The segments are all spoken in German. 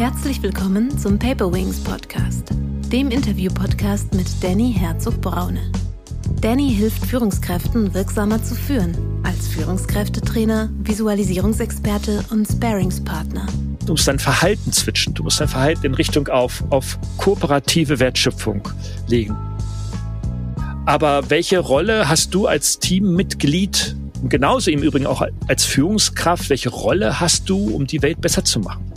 Herzlich willkommen zum Paper Wings Podcast, dem Interview-Podcast mit Danny Herzog-Braune. Danny hilft Führungskräften wirksamer zu führen, als Führungskräftetrainer, Visualisierungsexperte und Sparingspartner. Du musst dein Verhalten switchen, du musst dein Verhalten in Richtung auf, auf kooperative Wertschöpfung legen. Aber welche Rolle hast du als Teammitglied, genauso im Übrigen auch als Führungskraft, welche Rolle hast du, um die Welt besser zu machen?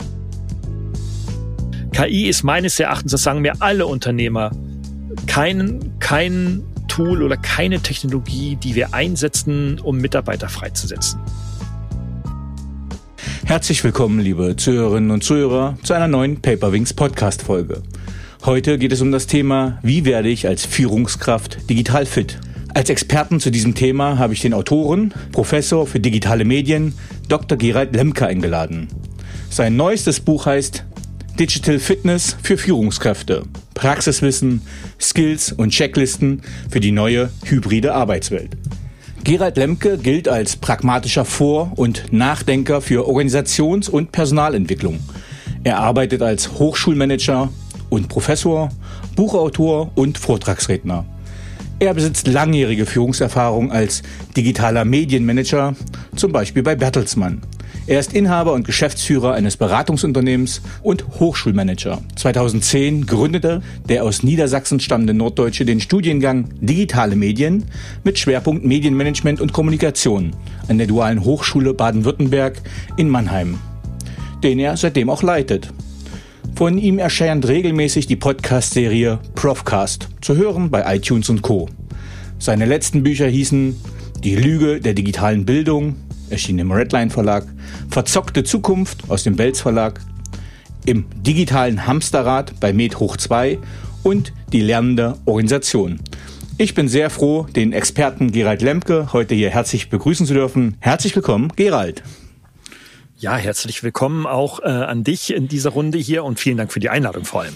KI ist meines Erachtens, das sagen mir alle Unternehmer, kein, kein Tool oder keine Technologie, die wir einsetzen, um Mitarbeiter freizusetzen. Herzlich willkommen, liebe Zuhörerinnen und Zuhörer, zu einer neuen Paperwings Podcast Folge. Heute geht es um das Thema, wie werde ich als Führungskraft digital fit? Als Experten zu diesem Thema habe ich den Autoren, Professor für digitale Medien, Dr. Gerald Lemke eingeladen. Sein neuestes Buch heißt Digital Fitness für Führungskräfte. Praxiswissen, Skills und Checklisten für die neue hybride Arbeitswelt. Gerald Lemke gilt als pragmatischer Vor- und Nachdenker für Organisations- und Personalentwicklung. Er arbeitet als Hochschulmanager und Professor, Buchautor und Vortragsredner. Er besitzt langjährige Führungserfahrung als digitaler Medienmanager, zum Beispiel bei Bertelsmann. Er ist Inhaber und Geschäftsführer eines Beratungsunternehmens und Hochschulmanager. 2010 gründete der aus Niedersachsen stammende Norddeutsche den Studiengang Digitale Medien mit Schwerpunkt Medienmanagement und Kommunikation an der Dualen Hochschule Baden-Württemberg in Mannheim, den er seitdem auch leitet. Von ihm erscheint regelmäßig die Podcast-Serie Profcast, zu hören bei iTunes und Co. Seine letzten Bücher hießen Die Lüge der digitalen Bildung, erschien im Redline Verlag, Verzockte Zukunft aus dem Belz Verlag, im digitalen Hamsterrad bei Med Hoch 2 und die lernende Organisation. Ich bin sehr froh, den Experten Gerald Lemke heute hier herzlich begrüßen zu dürfen. Herzlich willkommen, Gerald. Ja, herzlich willkommen auch äh, an dich in dieser Runde hier und vielen Dank für die Einladung vor allem.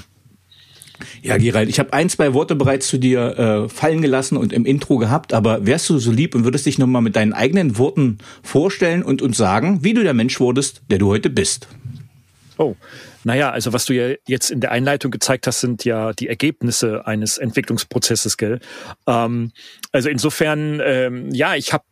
Ja, Gerald, ich habe ein, zwei Worte bereits zu dir äh, fallen gelassen und im Intro gehabt, aber wärst du so lieb und würdest dich nochmal mit deinen eigenen Worten vorstellen und uns sagen, wie du der Mensch wurdest, der du heute bist? Oh, naja, also was du ja jetzt in der Einleitung gezeigt hast, sind ja die Ergebnisse eines Entwicklungsprozesses, gell? Ähm, also insofern, ähm, ja, ich habe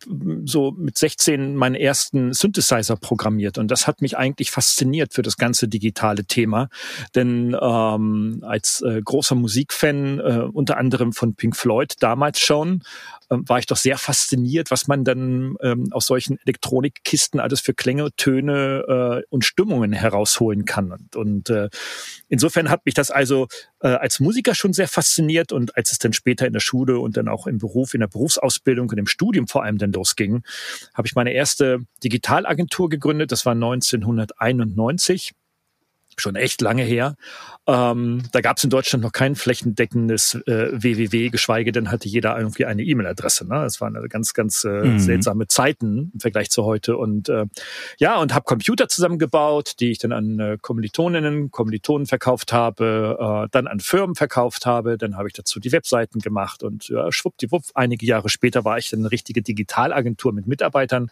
so mit 16 meinen ersten Synthesizer programmiert und das hat mich eigentlich fasziniert für das ganze digitale Thema. Denn ähm, als äh, großer Musikfan, äh, unter anderem von Pink Floyd damals schon, war ich doch sehr fasziniert, was man dann ähm, aus solchen Elektronikkisten alles für Klänge, Töne äh, und Stimmungen herausholen kann. Und, und äh, insofern hat mich das also äh, als Musiker schon sehr fasziniert und als es dann später in der Schule und dann auch im Beruf, in der Berufsausbildung und im Studium vor allem dann losging, habe ich meine erste Digitalagentur gegründet. Das war 1991 schon echt lange her. Ähm, da gab es in Deutschland noch kein flächendeckendes äh, www, geschweige denn hatte jeder irgendwie eine E-Mail-Adresse. Ne? Das waren also ganz, ganz äh, mhm. seltsame Zeiten im Vergleich zu heute. Und äh, ja, und habe Computer zusammengebaut, die ich dann an äh, Kommilitoninnen, Kommilitonen verkauft habe, äh, dann an Firmen verkauft habe. Dann habe ich dazu die Webseiten gemacht und ja, schwuppdiwupp, einige Jahre später war ich dann eine richtige Digitalagentur mit Mitarbeitern.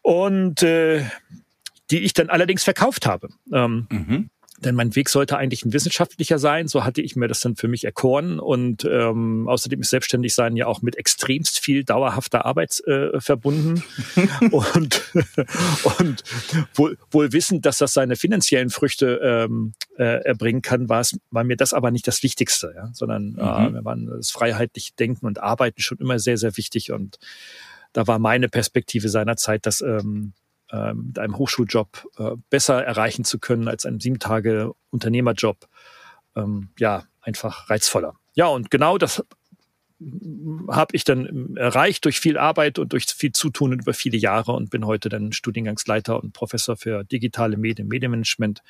Und äh, die ich dann allerdings verkauft habe. Ähm, mhm. Denn mein Weg sollte eigentlich ein wissenschaftlicher sein. So hatte ich mir das dann für mich erkoren. Und ähm, außerdem ist Selbstständigsein ja auch mit extremst viel dauerhafter Arbeit äh, verbunden. und und wohl, wohl wissend, dass das seine finanziellen Früchte ähm, äh, erbringen kann, war es war mir das aber nicht das Wichtigste, ja? sondern mhm. äh, mir waren das freiheitliche Denken und Arbeiten schon immer sehr, sehr wichtig. Und da war meine Perspektive seinerzeit, dass ähm, äh, mit einem Hochschuljob äh, besser erreichen zu können als einem sieben Tage Unternehmerjob. Ähm, ja, einfach reizvoller. Ja, und genau das habe ich dann erreicht durch viel Arbeit und durch viel Zutun über viele Jahre und bin heute dann Studiengangsleiter und Professor für digitale Medien, Medienmanagement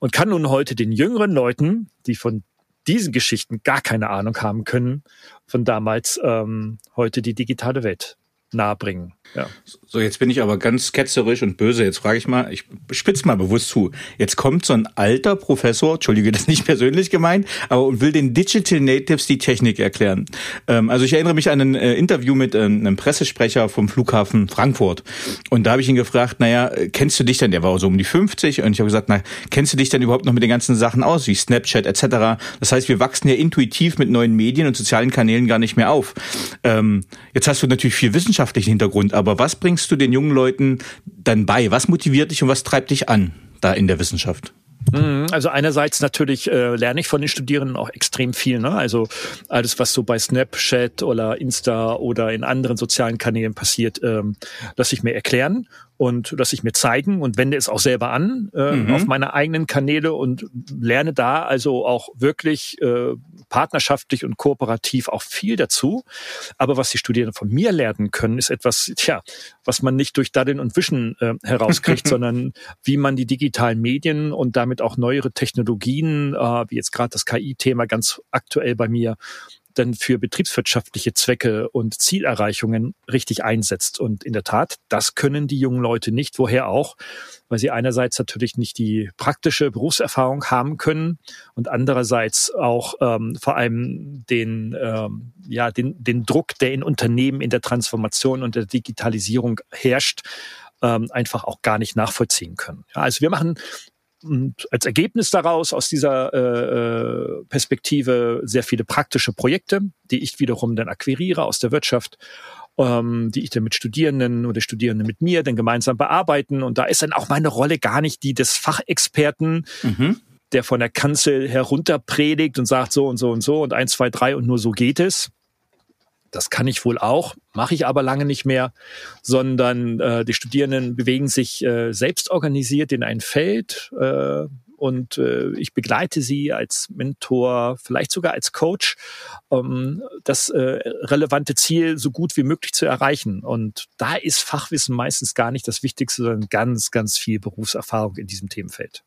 und kann nun heute den jüngeren Leuten, die von diesen Geschichten gar keine Ahnung haben können, von damals ähm, heute die digitale Welt nahebringen. Ja. So, jetzt bin ich aber ganz ketzerisch und böse. Jetzt frage ich mal, ich spitze mal bewusst zu. Jetzt kommt so ein alter Professor, Entschuldige, das ist nicht persönlich gemeint, aber und will den Digital Natives die Technik erklären. Ähm, also ich erinnere mich an ein äh, Interview mit äh, einem Pressesprecher vom Flughafen Frankfurt. Und da habe ich ihn gefragt, naja, kennst du dich denn, der war so um die 50 und ich habe gesagt, na, kennst du dich denn überhaupt noch mit den ganzen Sachen aus, wie Snapchat etc.? Das heißt, wir wachsen ja intuitiv mit neuen Medien und sozialen Kanälen gar nicht mehr auf. Ähm, jetzt hast du natürlich viel wissenschaftlichen Hintergrund, aber was bringst du den jungen Leuten dann bei? Was motiviert dich und was treibt dich an da in der Wissenschaft? Mhm. Also einerseits natürlich äh, lerne ich von den Studierenden auch extrem viel. Ne? Also alles, was so bei Snapchat oder Insta oder in anderen sozialen Kanälen passiert, ähm, lasse ich mir erklären und lasse ich mir zeigen und wende es auch selber an äh, mhm. auf meine eigenen Kanäle und lerne da also auch wirklich äh, partnerschaftlich und kooperativ auch viel dazu. Aber was die Studierenden von mir lernen können, ist etwas, tja, was man nicht durch Daddeln und Wischen äh, herauskriegt, sondern wie man die digitalen Medien und damit auch neuere Technologien, äh, wie jetzt gerade das KI-Thema ganz aktuell bei mir, dann für betriebswirtschaftliche Zwecke und Zielerreichungen richtig einsetzt. Und in der Tat, das können die jungen Leute nicht. Woher auch? Weil sie einerseits natürlich nicht die praktische Berufserfahrung haben können und andererseits auch ähm, vor allem den, ähm, ja, den, den Druck, der in Unternehmen in der Transformation und der Digitalisierung herrscht, ähm, einfach auch gar nicht nachvollziehen können. Ja, also wir machen und als Ergebnis daraus, aus dieser äh, äh, Perspektive, sehr viele praktische Projekte, die ich wiederum dann akquiriere aus der Wirtschaft, ähm, die ich dann mit Studierenden oder Studierenden mit mir dann gemeinsam bearbeiten. Und da ist dann auch meine Rolle gar nicht die des Fachexperten, mhm. der von der Kanzel herunter predigt und sagt so und so und so und eins, zwei, drei und nur so geht es, das kann ich wohl auch, mache ich aber lange nicht mehr, sondern äh, die Studierenden bewegen sich äh, selbst organisiert in ein Feld äh, und äh, ich begleite sie als Mentor, vielleicht sogar als Coach, um das äh, relevante Ziel so gut wie möglich zu erreichen. Und da ist Fachwissen meistens gar nicht das Wichtigste, sondern ganz, ganz viel Berufserfahrung in diesem Themenfeld.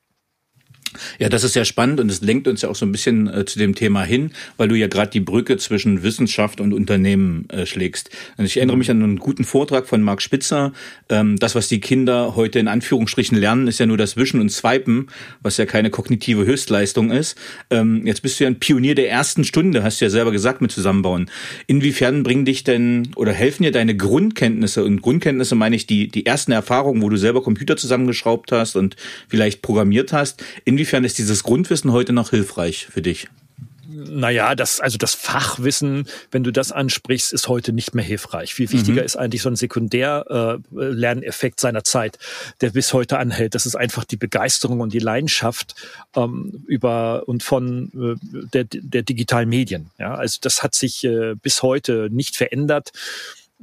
Ja, das ist sehr spannend und es lenkt uns ja auch so ein bisschen äh, zu dem Thema hin, weil du ja gerade die Brücke zwischen Wissenschaft und Unternehmen äh, schlägst. Und ich erinnere mich an einen guten Vortrag von Marc Spitzer. Ähm, das, was die Kinder heute in Anführungsstrichen lernen, ist ja nur das Wischen und Swipen, was ja keine kognitive Höchstleistung ist. Ähm, jetzt bist du ja ein Pionier der ersten Stunde, hast du ja selber gesagt, mit Zusammenbauen. Inwiefern bringen dich denn oder helfen dir deine Grundkenntnisse? Und Grundkenntnisse meine ich die, die ersten Erfahrungen, wo du selber Computer zusammengeschraubt hast und vielleicht programmiert hast. Inwiefern Inwiefern ist dieses Grundwissen heute noch hilfreich für dich? Naja, das, also das Fachwissen, wenn du das ansprichst, ist heute nicht mehr hilfreich. Viel wichtiger mhm. ist eigentlich so ein Sekundär-Lerneffekt äh, seiner Zeit, der bis heute anhält. Das ist einfach die Begeisterung und die Leidenschaft ähm, über und von äh, der, der digitalen Medien. Ja, also das hat sich äh, bis heute nicht verändert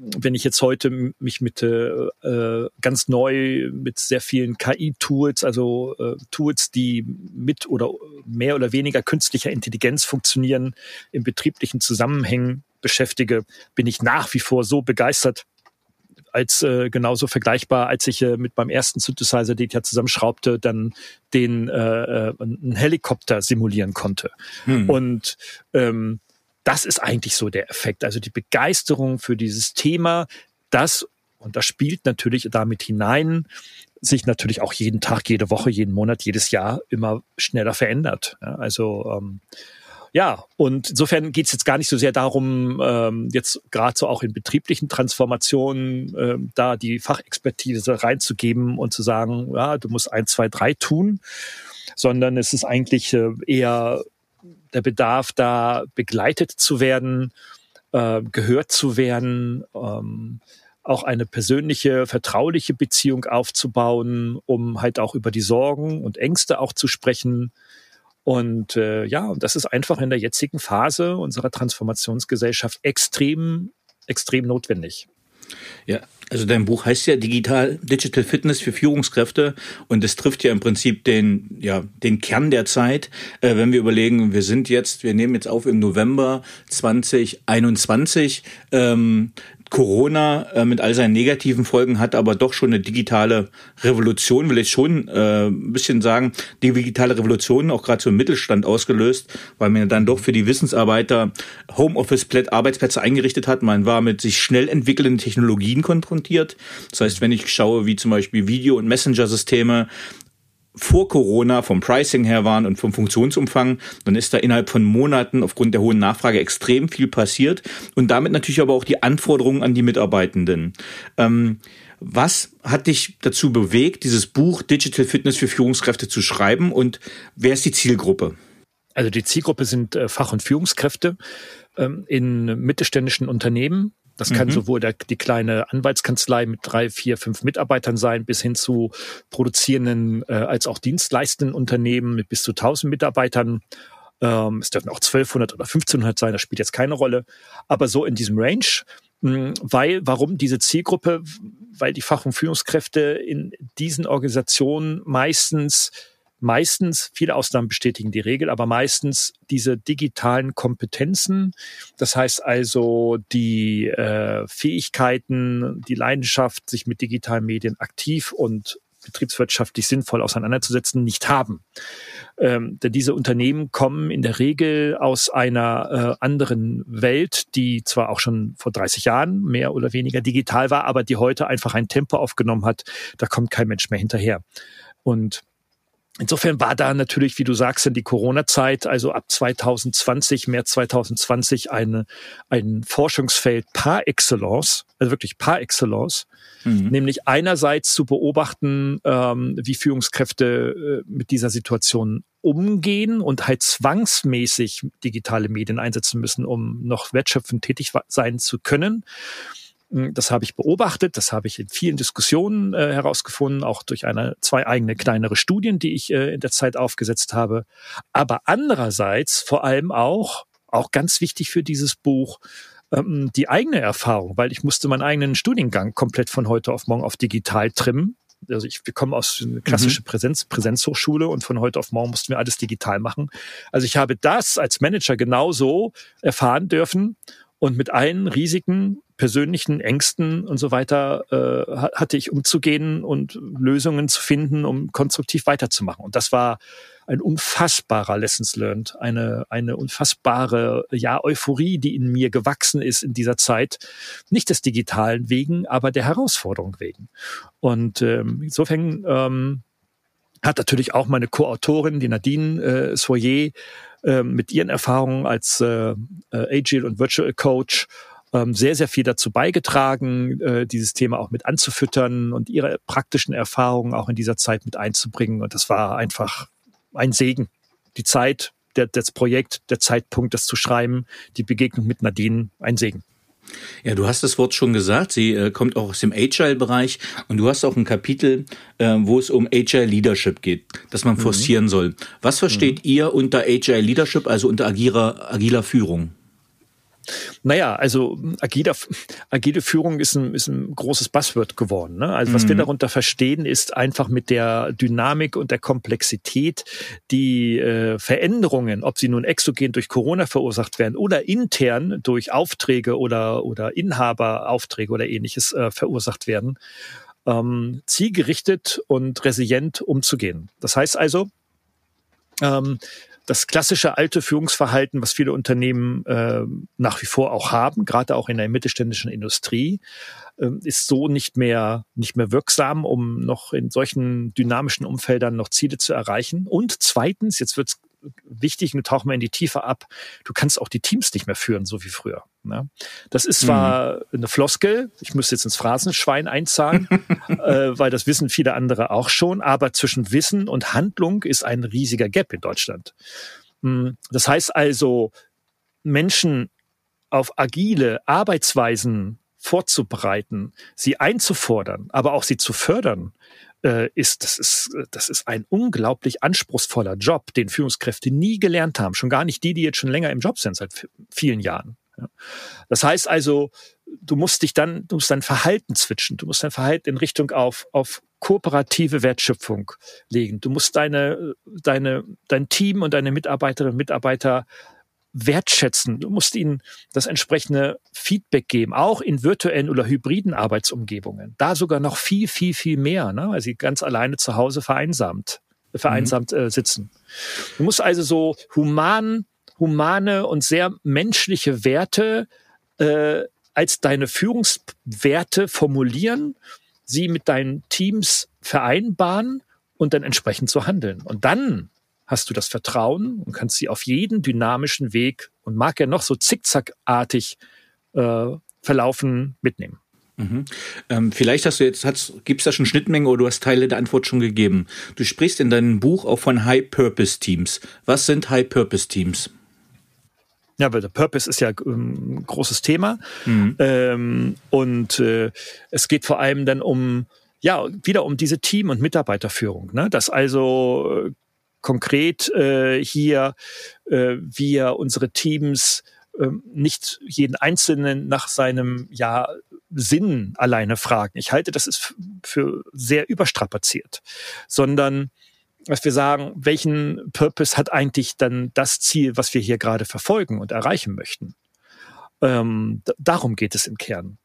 wenn ich jetzt heute mich mit äh, ganz neu mit sehr vielen KI-Tools, also äh, Tools, die mit oder mehr oder weniger künstlicher Intelligenz funktionieren, in betrieblichen Zusammenhängen beschäftige, bin ich nach wie vor so begeistert als äh, genauso vergleichbar, als ich äh, mit meinem ersten Synthesizer, den ich ja zusammenschraubte, dann den äh, äh einen Helikopter simulieren konnte. Hm. Und ähm, das ist eigentlich so der Effekt. Also die Begeisterung für dieses Thema, das, und das spielt natürlich damit hinein, sich natürlich auch jeden Tag, jede Woche, jeden Monat, jedes Jahr immer schneller verändert. Ja, also ähm, ja, und insofern geht es jetzt gar nicht so sehr darum, ähm, jetzt gerade so auch in betrieblichen Transformationen äh, da die Fachexpertise reinzugeben und zu sagen, ja, du musst eins, zwei, drei tun, sondern es ist eigentlich äh, eher der Bedarf, da begleitet zu werden, äh, gehört zu werden, ähm, auch eine persönliche, vertrauliche Beziehung aufzubauen, um halt auch über die Sorgen und Ängste auch zu sprechen. Und äh, ja, und das ist einfach in der jetzigen Phase unserer Transformationsgesellschaft extrem, extrem notwendig. Ja, also dein Buch heißt ja Digital Digital Fitness für Führungskräfte und es trifft ja im Prinzip den ja den Kern der Zeit, äh, wenn wir überlegen, wir sind jetzt, wir nehmen jetzt auf im November 2021. Ähm, Corona äh, mit all seinen negativen Folgen hat aber doch schon eine digitale Revolution, will ich schon äh, ein bisschen sagen, die digitale Revolution auch gerade im Mittelstand ausgelöst, weil man dann doch für die Wissensarbeiter Homeoffice-Arbeitsplätze eingerichtet hat. Man war mit sich schnell entwickelnden Technologien konfrontiert. Das heißt, wenn ich schaue, wie zum Beispiel Video- und Messenger-Systeme vor Corona vom Pricing her waren und vom Funktionsumfang, dann ist da innerhalb von Monaten aufgrund der hohen Nachfrage extrem viel passiert und damit natürlich aber auch die Anforderungen an die Mitarbeitenden. Ähm, was hat dich dazu bewegt, dieses Buch Digital Fitness für Führungskräfte zu schreiben und wer ist die Zielgruppe? Also die Zielgruppe sind äh, Fach- und Führungskräfte ähm, in mittelständischen Unternehmen, das kann mhm. sowohl der, die kleine Anwaltskanzlei mit drei, vier, fünf Mitarbeitern sein, bis hin zu produzierenden äh, als auch dienstleistenden Unternehmen mit bis zu 1000 Mitarbeitern. Ähm, es dürfen auch 1200 oder 1500 sein, das spielt jetzt keine Rolle. Aber so in diesem Range, mh, hm, weil, warum diese Zielgruppe? Weil die Fach- und Führungskräfte in diesen Organisationen meistens meistens, viele Ausnahmen bestätigen die Regel, aber meistens diese digitalen Kompetenzen, das heißt also die äh, Fähigkeiten, die Leidenschaft, sich mit digitalen Medien aktiv und betriebswirtschaftlich sinnvoll auseinanderzusetzen, nicht haben. Ähm, denn diese Unternehmen kommen in der Regel aus einer äh, anderen Welt, die zwar auch schon vor 30 Jahren mehr oder weniger digital war, aber die heute einfach ein Tempo aufgenommen hat, da kommt kein Mensch mehr hinterher. Und Insofern war da natürlich, wie du sagst, in die Corona-Zeit, also ab 2020, März 2020, eine, ein Forschungsfeld par excellence, also wirklich par excellence, mhm. nämlich einerseits zu beobachten, ähm, wie Führungskräfte äh, mit dieser Situation umgehen und halt zwangsmäßig digitale Medien einsetzen müssen, um noch wertschöpfend tätig sein zu können. Das habe ich beobachtet, das habe ich in vielen Diskussionen äh, herausgefunden, auch durch eine zwei eigene kleinere Studien, die ich äh, in der Zeit aufgesetzt habe. Aber andererseits vor allem auch, auch ganz wichtig für dieses Buch, ähm, die eigene Erfahrung, weil ich musste meinen eigenen Studiengang komplett von heute auf morgen auf digital trimmen. Also ich, wir kommen aus einer klassischen mhm. Präsenz, Präsenzhochschule und von heute auf morgen mussten wir alles digital machen. Also ich habe das als Manager genauso erfahren dürfen und mit allen Risiken persönlichen Ängsten und so weiter äh, hatte ich umzugehen und Lösungen zu finden, um konstruktiv weiterzumachen. Und das war ein unfassbarer Lessons learned, eine, eine unfassbare ja, Euphorie, die in mir gewachsen ist in dieser Zeit. Nicht des Digitalen wegen, aber der Herausforderung wegen. Und ähm, insofern ähm, hat natürlich auch meine Co-Autorin, die Nadine äh, Soyer, äh, mit ihren Erfahrungen als äh, äh, Agile und Virtual Coach ähm, sehr, sehr viel dazu beigetragen, äh, dieses Thema auch mit anzufüttern und ihre praktischen Erfahrungen auch in dieser Zeit mit einzubringen. Und das war einfach ein Segen. Die Zeit, der, das Projekt, der Zeitpunkt, das zu schreiben, die Begegnung mit Nadine, ein Segen. Ja, du hast das Wort schon gesagt. Sie äh, kommt auch aus dem Agile-Bereich und du hast auch ein Kapitel, äh, wo es um Agile Leadership geht, das man mhm. forcieren soll. Was versteht mhm. ihr unter Agile Leadership, also unter agiler, agiler Führung? Naja, also agile, agile Führung ist ein, ist ein großes Buzzword geworden. Ne? Also was mhm. wir darunter verstehen, ist einfach mit der Dynamik und der Komplexität die äh, Veränderungen, ob sie nun exogen durch Corona verursacht werden oder intern durch Aufträge oder, oder Inhaberaufträge oder ähnliches äh, verursacht werden, ähm, zielgerichtet und resilient umzugehen. Das heißt also, ähm, das klassische alte Führungsverhalten, was viele Unternehmen äh, nach wie vor auch haben, gerade auch in der mittelständischen Industrie, äh, ist so nicht mehr nicht mehr wirksam, um noch in solchen dynamischen Umfeldern noch Ziele zu erreichen. Und zweitens, jetzt wird's wichtig, und tauchen wir in die Tiefe ab, du kannst auch die Teams nicht mehr führen, so wie früher. Ne? Das ist zwar mhm. eine Floskel, ich müsste jetzt ins Phrasenschwein einzahlen, äh, weil das wissen viele andere auch schon, aber zwischen Wissen und Handlung ist ein riesiger Gap in Deutschland. Mhm. Das heißt also, Menschen auf agile Arbeitsweisen vorzubereiten, sie einzufordern, aber auch sie zu fördern, äh, ist, das ist, das ist ein unglaublich anspruchsvoller Job, den Führungskräfte nie gelernt haben. Schon gar nicht die, die jetzt schon länger im Job sind, seit vielen Jahren. Das heißt also, du musst dich dann, du musst dein Verhalten switchen. Du musst dein Verhalten in Richtung auf, auf kooperative Wertschöpfung legen. Du musst deine, deine, dein Team und deine Mitarbeiterinnen und Mitarbeiter wertschätzen. Du musst ihnen das entsprechende Feedback geben, auch in virtuellen oder hybriden Arbeitsumgebungen. Da sogar noch viel, viel, viel mehr, ne? weil sie ganz alleine zu Hause vereinsamt, vereinsamt mhm. äh, sitzen. Du musst also so human, humane und sehr menschliche Werte äh, als deine Führungswerte formulieren, sie mit deinen Teams vereinbaren und dann entsprechend so handeln. Und dann hast du das Vertrauen und kannst sie auf jeden dynamischen Weg und mag ja noch so zickzackartig äh, verlaufen mitnehmen. Mhm. Ähm, vielleicht hast du jetzt, gibt es da schon Schnittmengen oder du hast Teile der Antwort schon gegeben. Du sprichst in deinem Buch auch von High-Purpose-Teams. Was sind High-Purpose-Teams? Ja, aber der Purpose ist ja ähm, ein großes Thema. Mhm. Ähm, und äh, es geht vor allem dann um, ja, wieder um diese Team- und Mitarbeiterführung. Ne? Dass also äh, konkret äh, hier äh, wir unsere Teams äh, nicht jeden Einzelnen nach seinem ja, Sinn alleine fragen. Ich halte das ist für sehr überstrapaziert, sondern dass wir sagen, welchen Purpose hat eigentlich dann das Ziel, was wir hier gerade verfolgen und erreichen möchten. Ähm, darum geht es im Kern.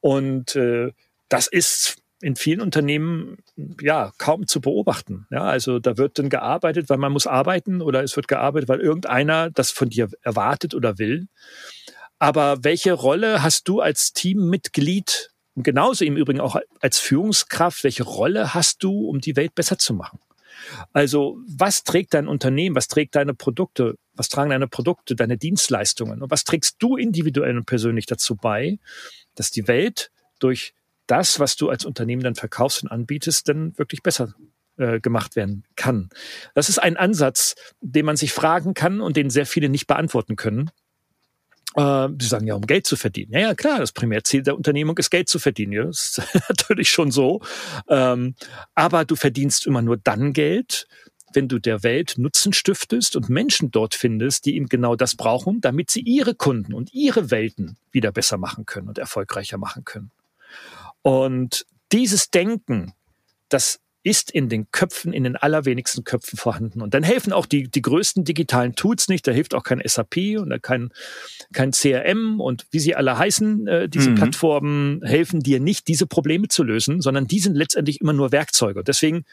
Und äh, das ist in vielen Unternehmen ja kaum zu beobachten. Ja, also da wird dann gearbeitet, weil man muss arbeiten oder es wird gearbeitet, weil irgendeiner das von dir erwartet oder will. Aber welche Rolle hast du als Teammitglied und genauso im Übrigen auch als Führungskraft, welche Rolle hast du, um die Welt besser zu machen? Also was trägt dein Unternehmen, was trägt deine Produkte, was tragen deine Produkte, deine Dienstleistungen und was trägst du individuell und persönlich dazu bei, dass die Welt durch das, was du als Unternehmen dann verkaufst und anbietest, dann wirklich besser äh, gemacht werden kann. Das ist ein Ansatz, den man sich fragen kann und den sehr viele nicht beantworten können. Äh, sie sagen ja, um Geld zu verdienen. Ja, ja, klar, das Primärziel der Unternehmung ist Geld zu verdienen. Ja, das ist natürlich schon so. Ähm, aber du verdienst immer nur dann Geld, wenn du der Welt Nutzen stiftest und Menschen dort findest, die eben genau das brauchen, damit sie ihre Kunden und ihre Welten wieder besser machen können und erfolgreicher machen können. Und dieses Denken, das ist in den Köpfen, in den allerwenigsten Köpfen vorhanden. Und dann helfen auch die, die größten digitalen Tools nicht. Da hilft auch kein SAP und kein, kein CRM und wie sie alle heißen, äh, diese mhm. Plattformen helfen dir nicht, diese Probleme zu lösen, sondern die sind letztendlich immer nur Werkzeuge. Deswegen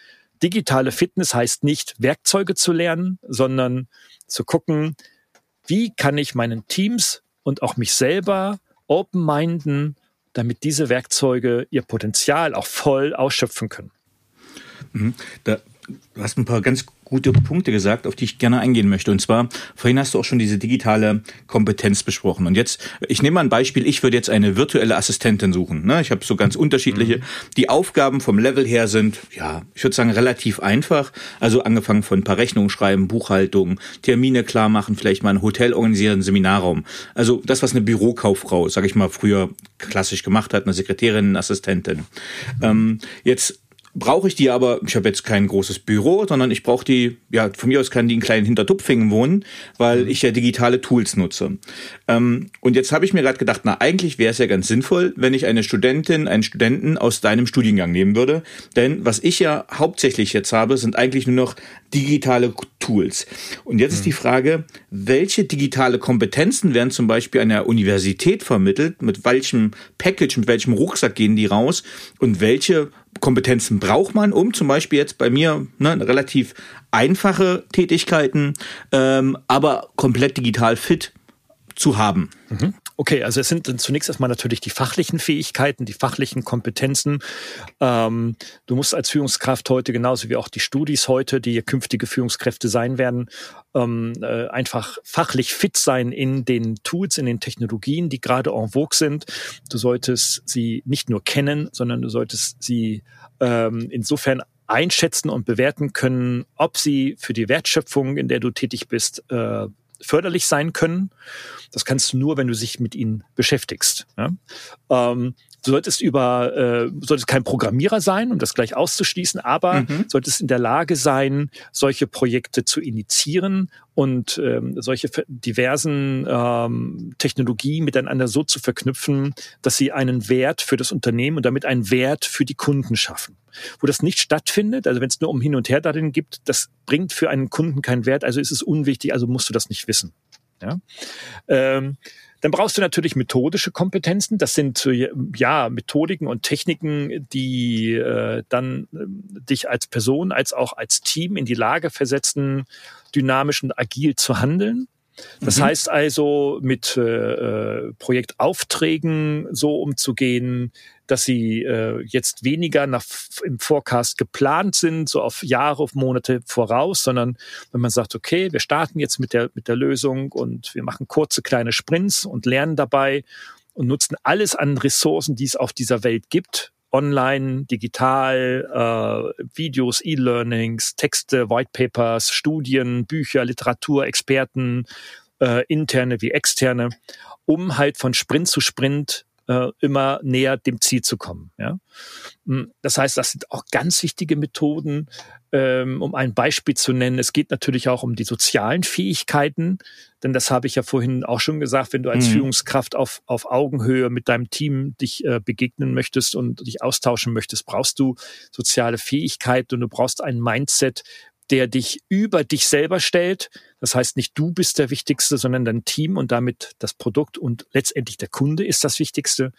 digitale Fitness heißt nicht Werkzeuge zu lernen, sondern zu gucken, wie kann ich meinen Teams und auch mich selber open-minden, damit diese Werkzeuge ihr Potenzial auch voll ausschöpfen können. Mhm. Da, du hast ein paar ganz gute Punkte gesagt, auf die ich gerne eingehen möchte. Und zwar, vorhin hast du auch schon diese digitale Kompetenz besprochen. Und jetzt, ich nehme mal ein Beispiel, ich würde jetzt eine virtuelle Assistentin suchen. Ne? Ich habe so ganz unterschiedliche. Mhm. Die Aufgaben vom Level her sind, ja, ich würde sagen, relativ einfach. Also angefangen von ein paar Rechnungen schreiben, Buchhaltung, Termine klar machen, vielleicht mal ein Hotel organisieren, Seminarraum. Also das, was eine Bürokauffrau, sage ich mal, früher klassisch gemacht hat, eine Sekretärin, eine Assistentin. Ähm, jetzt brauche ich die aber, ich habe jetzt kein großes Büro, sondern ich brauche die, ja, von mir aus kann die in kleinen Hintertupfingen wohnen, weil mhm. ich ja digitale Tools nutze. Ähm, und jetzt habe ich mir gerade gedacht, na, eigentlich wäre es ja ganz sinnvoll, wenn ich eine Studentin, einen Studenten aus deinem Studiengang nehmen würde. Denn was ich ja hauptsächlich jetzt habe, sind eigentlich nur noch digitale Tools. Und jetzt mhm. ist die Frage, welche digitale Kompetenzen werden zum Beispiel an der Universität vermittelt? Mit welchem Package, mit welchem Rucksack gehen die raus? Und welche Kompetenzen braucht man, um zum Beispiel jetzt bei mir ne, relativ einfache Tätigkeiten, ähm, aber komplett digital fit zu haben. Mhm. Okay, also es sind dann zunächst erstmal natürlich die fachlichen Fähigkeiten, die fachlichen Kompetenzen. Ähm, du musst als Führungskraft heute, genauso wie auch die Studis heute, die künftige Führungskräfte sein werden, ähm, äh, einfach fachlich fit sein in den Tools, in den Technologien, die gerade en vogue sind. Du solltest sie nicht nur kennen, sondern du solltest sie ähm, insofern einschätzen und bewerten können, ob sie für die Wertschöpfung, in der du tätig bist, äh, förderlich sein können. Das kannst du nur, wenn du dich mit ihnen beschäftigst. Ja? Ähm, du solltest über, äh, solltest kein Programmierer sein, um das gleich auszuschließen, aber mhm. solltest in der Lage sein, solche Projekte zu initiieren und ähm, solche diversen ähm, Technologien miteinander so zu verknüpfen, dass sie einen Wert für das Unternehmen und damit einen Wert für die Kunden schaffen. Wo das nicht stattfindet, also wenn es nur um hin und her darin gibt, das bringt für einen Kunden keinen Wert, also ist es unwichtig, also musst du das nicht wissen. Ja? Ähm, dann brauchst du natürlich methodische Kompetenzen. Das sind ja Methodiken und Techniken, die äh, dann äh, dich als Person als auch als Team in die Lage versetzen, dynamisch und agil zu handeln. Das mhm. heißt also, mit äh, äh, Projektaufträgen so umzugehen, dass sie äh, jetzt weniger nach, im Forecast geplant sind, so auf Jahre, auf Monate voraus, sondern wenn man sagt, okay, wir starten jetzt mit der, mit der Lösung und wir machen kurze kleine Sprints und lernen dabei und nutzen alles an Ressourcen, die es auf dieser Welt gibt, online, digital, äh, Videos, E-Learnings, Texte, White Papers, Studien, Bücher, Literatur, Experten, äh, interne wie externe, um halt von Sprint zu Sprint äh, immer näher dem Ziel zu kommen. Ja? Hm, das heißt, das sind auch ganz wichtige Methoden, ähm, um ein Beispiel zu nennen. Es geht natürlich auch um die sozialen Fähigkeiten, denn das habe ich ja vorhin auch schon gesagt, wenn du als mhm. Führungskraft auf, auf Augenhöhe mit deinem Team dich äh, begegnen möchtest und dich austauschen möchtest, brauchst du soziale Fähigkeiten und du brauchst ein Mindset, der dich über dich selber stellt. Das heißt, nicht du bist der Wichtigste, sondern dein Team und damit das Produkt und letztendlich der Kunde ist das Wichtigste.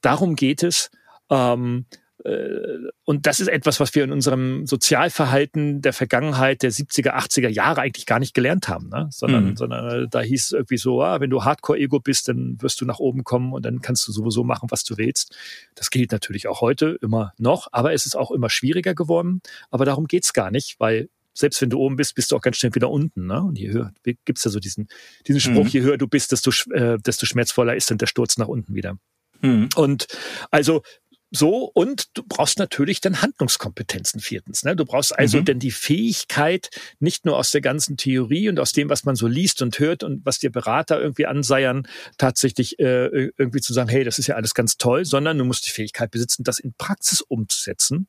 Darum geht es. Ähm, äh, und das ist etwas, was wir in unserem Sozialverhalten der Vergangenheit der 70er, 80er Jahre eigentlich gar nicht gelernt haben, ne? sondern, mhm. sondern äh, da hieß es irgendwie so, ah, wenn du Hardcore-Ego bist, dann wirst du nach oben kommen und dann kannst du sowieso machen, was du willst. Das gilt natürlich auch heute immer noch, aber es ist auch immer schwieriger geworden. Aber darum geht's gar nicht, weil selbst wenn du oben bist, bist du auch ganz schnell wieder unten. Ne? Und je höher gibt's ja so diesen, diesen Spruch, mhm. je höher du bist, desto, äh, desto schmerzvoller ist dann der Sturz nach unten wieder. Mhm. Und also so, und du brauchst natürlich dann Handlungskompetenzen viertens. Ne? Du brauchst also mhm. dann die Fähigkeit, nicht nur aus der ganzen Theorie und aus dem, was man so liest und hört und was dir Berater irgendwie anseiern, tatsächlich äh, irgendwie zu sagen, hey, das ist ja alles ganz toll, sondern du musst die Fähigkeit besitzen, das in Praxis umzusetzen.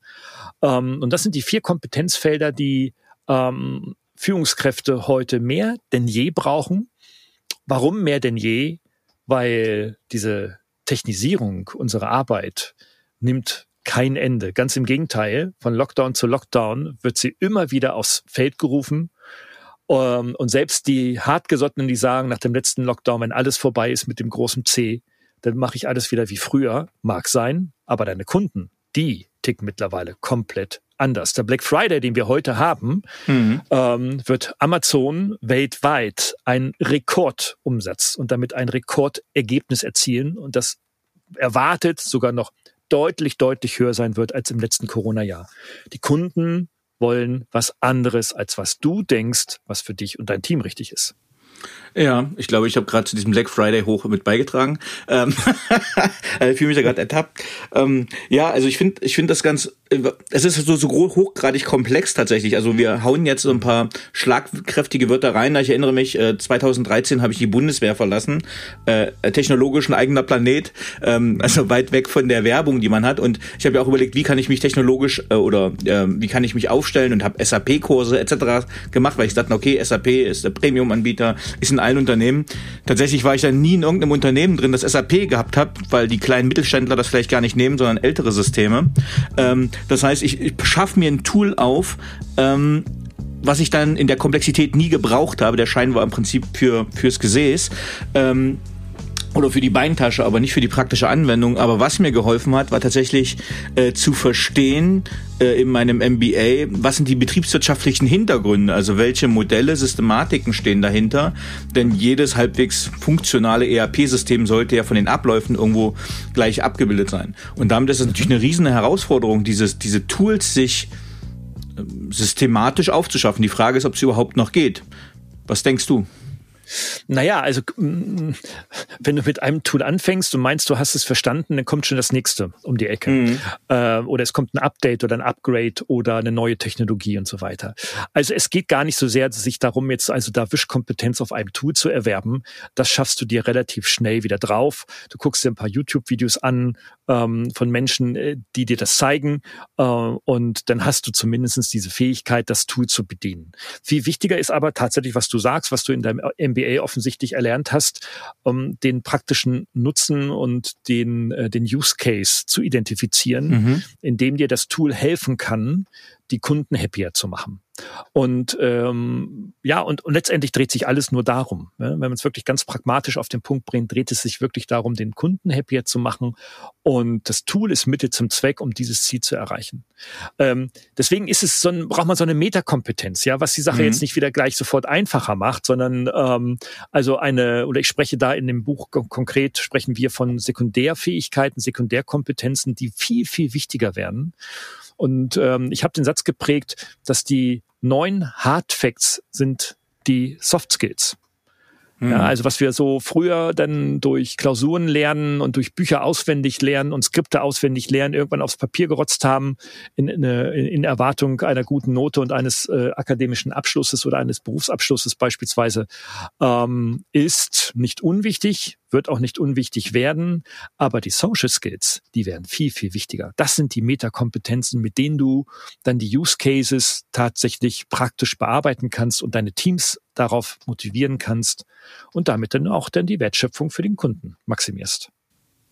Ähm, und das sind die vier Kompetenzfelder, die ähm, Führungskräfte heute mehr denn je brauchen. Warum mehr denn je? Weil diese Technisierung unserer Arbeit nimmt kein Ende. Ganz im Gegenteil, von Lockdown zu Lockdown wird sie immer wieder aufs Feld gerufen. Ähm, und selbst die Hartgesottenen, die sagen, nach dem letzten Lockdown, wenn alles vorbei ist mit dem großen C, dann mache ich alles wieder wie früher, mag sein, aber deine Kunden, die ticken mittlerweile komplett anders. Der Black Friday, den wir heute haben, mhm. ähm, wird Amazon weltweit einen Rekordumsatz und damit ein Rekordergebnis erzielen und das erwartet sogar noch deutlich, deutlich höher sein wird als im letzten Corona-Jahr. Die Kunden wollen was anderes, als was du denkst, was für dich und dein Team richtig ist. Ja, ich glaube, ich habe gerade zu diesem Black Friday hoch mit beigetragen. Ähm, also ich fühle mich da gerade ertappt. Ähm, ja, also ich finde, ich finde das ganz, äh, es ist so, so hochgradig komplex tatsächlich. Also wir hauen jetzt so ein paar schlagkräftige Wörter rein. Ich erinnere mich, äh, 2013 habe ich die Bundeswehr verlassen, äh, technologisch ein eigener Planet, ähm, also weit weg von der Werbung, die man hat. Und ich habe ja auch überlegt, wie kann ich mich technologisch äh, oder äh, wie kann ich mich aufstellen und habe SAP-Kurse etc. gemacht, weil ich dachte, okay, SAP ist der Premium-Anbieter, ist ein allen Unternehmen. Tatsächlich war ich dann nie in irgendeinem Unternehmen drin, das SAP gehabt hat, weil die kleinen Mittelständler das vielleicht gar nicht nehmen, sondern ältere Systeme. Ähm, das heißt, ich, ich schaffe mir ein Tool auf, ähm, was ich dann in der Komplexität nie gebraucht habe. Der Schein war im Prinzip für fürs Gesäß. Ähm, oder für die Beintasche, aber nicht für die praktische Anwendung. Aber was mir geholfen hat, war tatsächlich äh, zu verstehen äh, in meinem MBA, was sind die betriebswirtschaftlichen Hintergründe, also welche Modelle, Systematiken stehen dahinter. Denn jedes halbwegs funktionale ERP-System sollte ja von den Abläufen irgendwo gleich abgebildet sein. Und damit ist es natürlich eine riesige Herausforderung, dieses, diese Tools sich äh, systematisch aufzuschaffen. Die Frage ist, ob es überhaupt noch geht. Was denkst du? Naja, also wenn du mit einem Tool anfängst und meinst, du hast es verstanden, dann kommt schon das nächste um die Ecke. Mhm. Äh, oder es kommt ein Update oder ein Upgrade oder eine neue Technologie und so weiter. Also es geht gar nicht so sehr sich darum, jetzt also da Wischkompetenz auf einem Tool zu erwerben. Das schaffst du dir relativ schnell wieder drauf. Du guckst dir ein paar YouTube-Videos an ähm, von Menschen, äh, die dir das zeigen äh, und dann hast du zumindestens diese Fähigkeit, das Tool zu bedienen. Viel wichtiger ist aber tatsächlich, was du sagst, was du in deinem MBA offensichtlich erlernt hast, um den praktischen Nutzen und den, äh, den Use Case zu identifizieren, mhm. indem dir das Tool helfen kann, die Kunden happier zu machen. Und ähm, ja, und, und letztendlich dreht sich alles nur darum. Ne? Wenn man es wirklich ganz pragmatisch auf den Punkt bringt, dreht es sich wirklich darum, den Kunden happier zu machen. Und das Tool ist Mittel zum Zweck, um dieses Ziel zu erreichen. Ähm, deswegen ist es so ein, braucht man so eine Metakompetenz, ja, was die Sache mhm. jetzt nicht wieder gleich sofort einfacher macht, sondern ähm, also eine, oder ich spreche da in dem Buch konkret, sprechen wir von Sekundärfähigkeiten, Sekundärkompetenzen, die viel, viel wichtiger werden. Und ähm, ich habe den Satz geprägt, dass die neun Hard Facts sind die Soft Skills. Ja, mhm. also was wir so früher dann durch Klausuren lernen und durch Bücher auswendig lernen und Skripte auswendig lernen, irgendwann aufs Papier gerotzt haben in, in, in Erwartung einer guten Note und eines äh, akademischen Abschlusses oder eines Berufsabschlusses beispielsweise, ähm, ist nicht unwichtig, wird auch nicht unwichtig werden, aber die Social Skills, die werden viel, viel wichtiger. Das sind die Metakompetenzen, mit denen du dann die Use Cases tatsächlich praktisch bearbeiten kannst und deine Teams darauf motivieren kannst und damit dann auch dann die Wertschöpfung für den Kunden maximierst.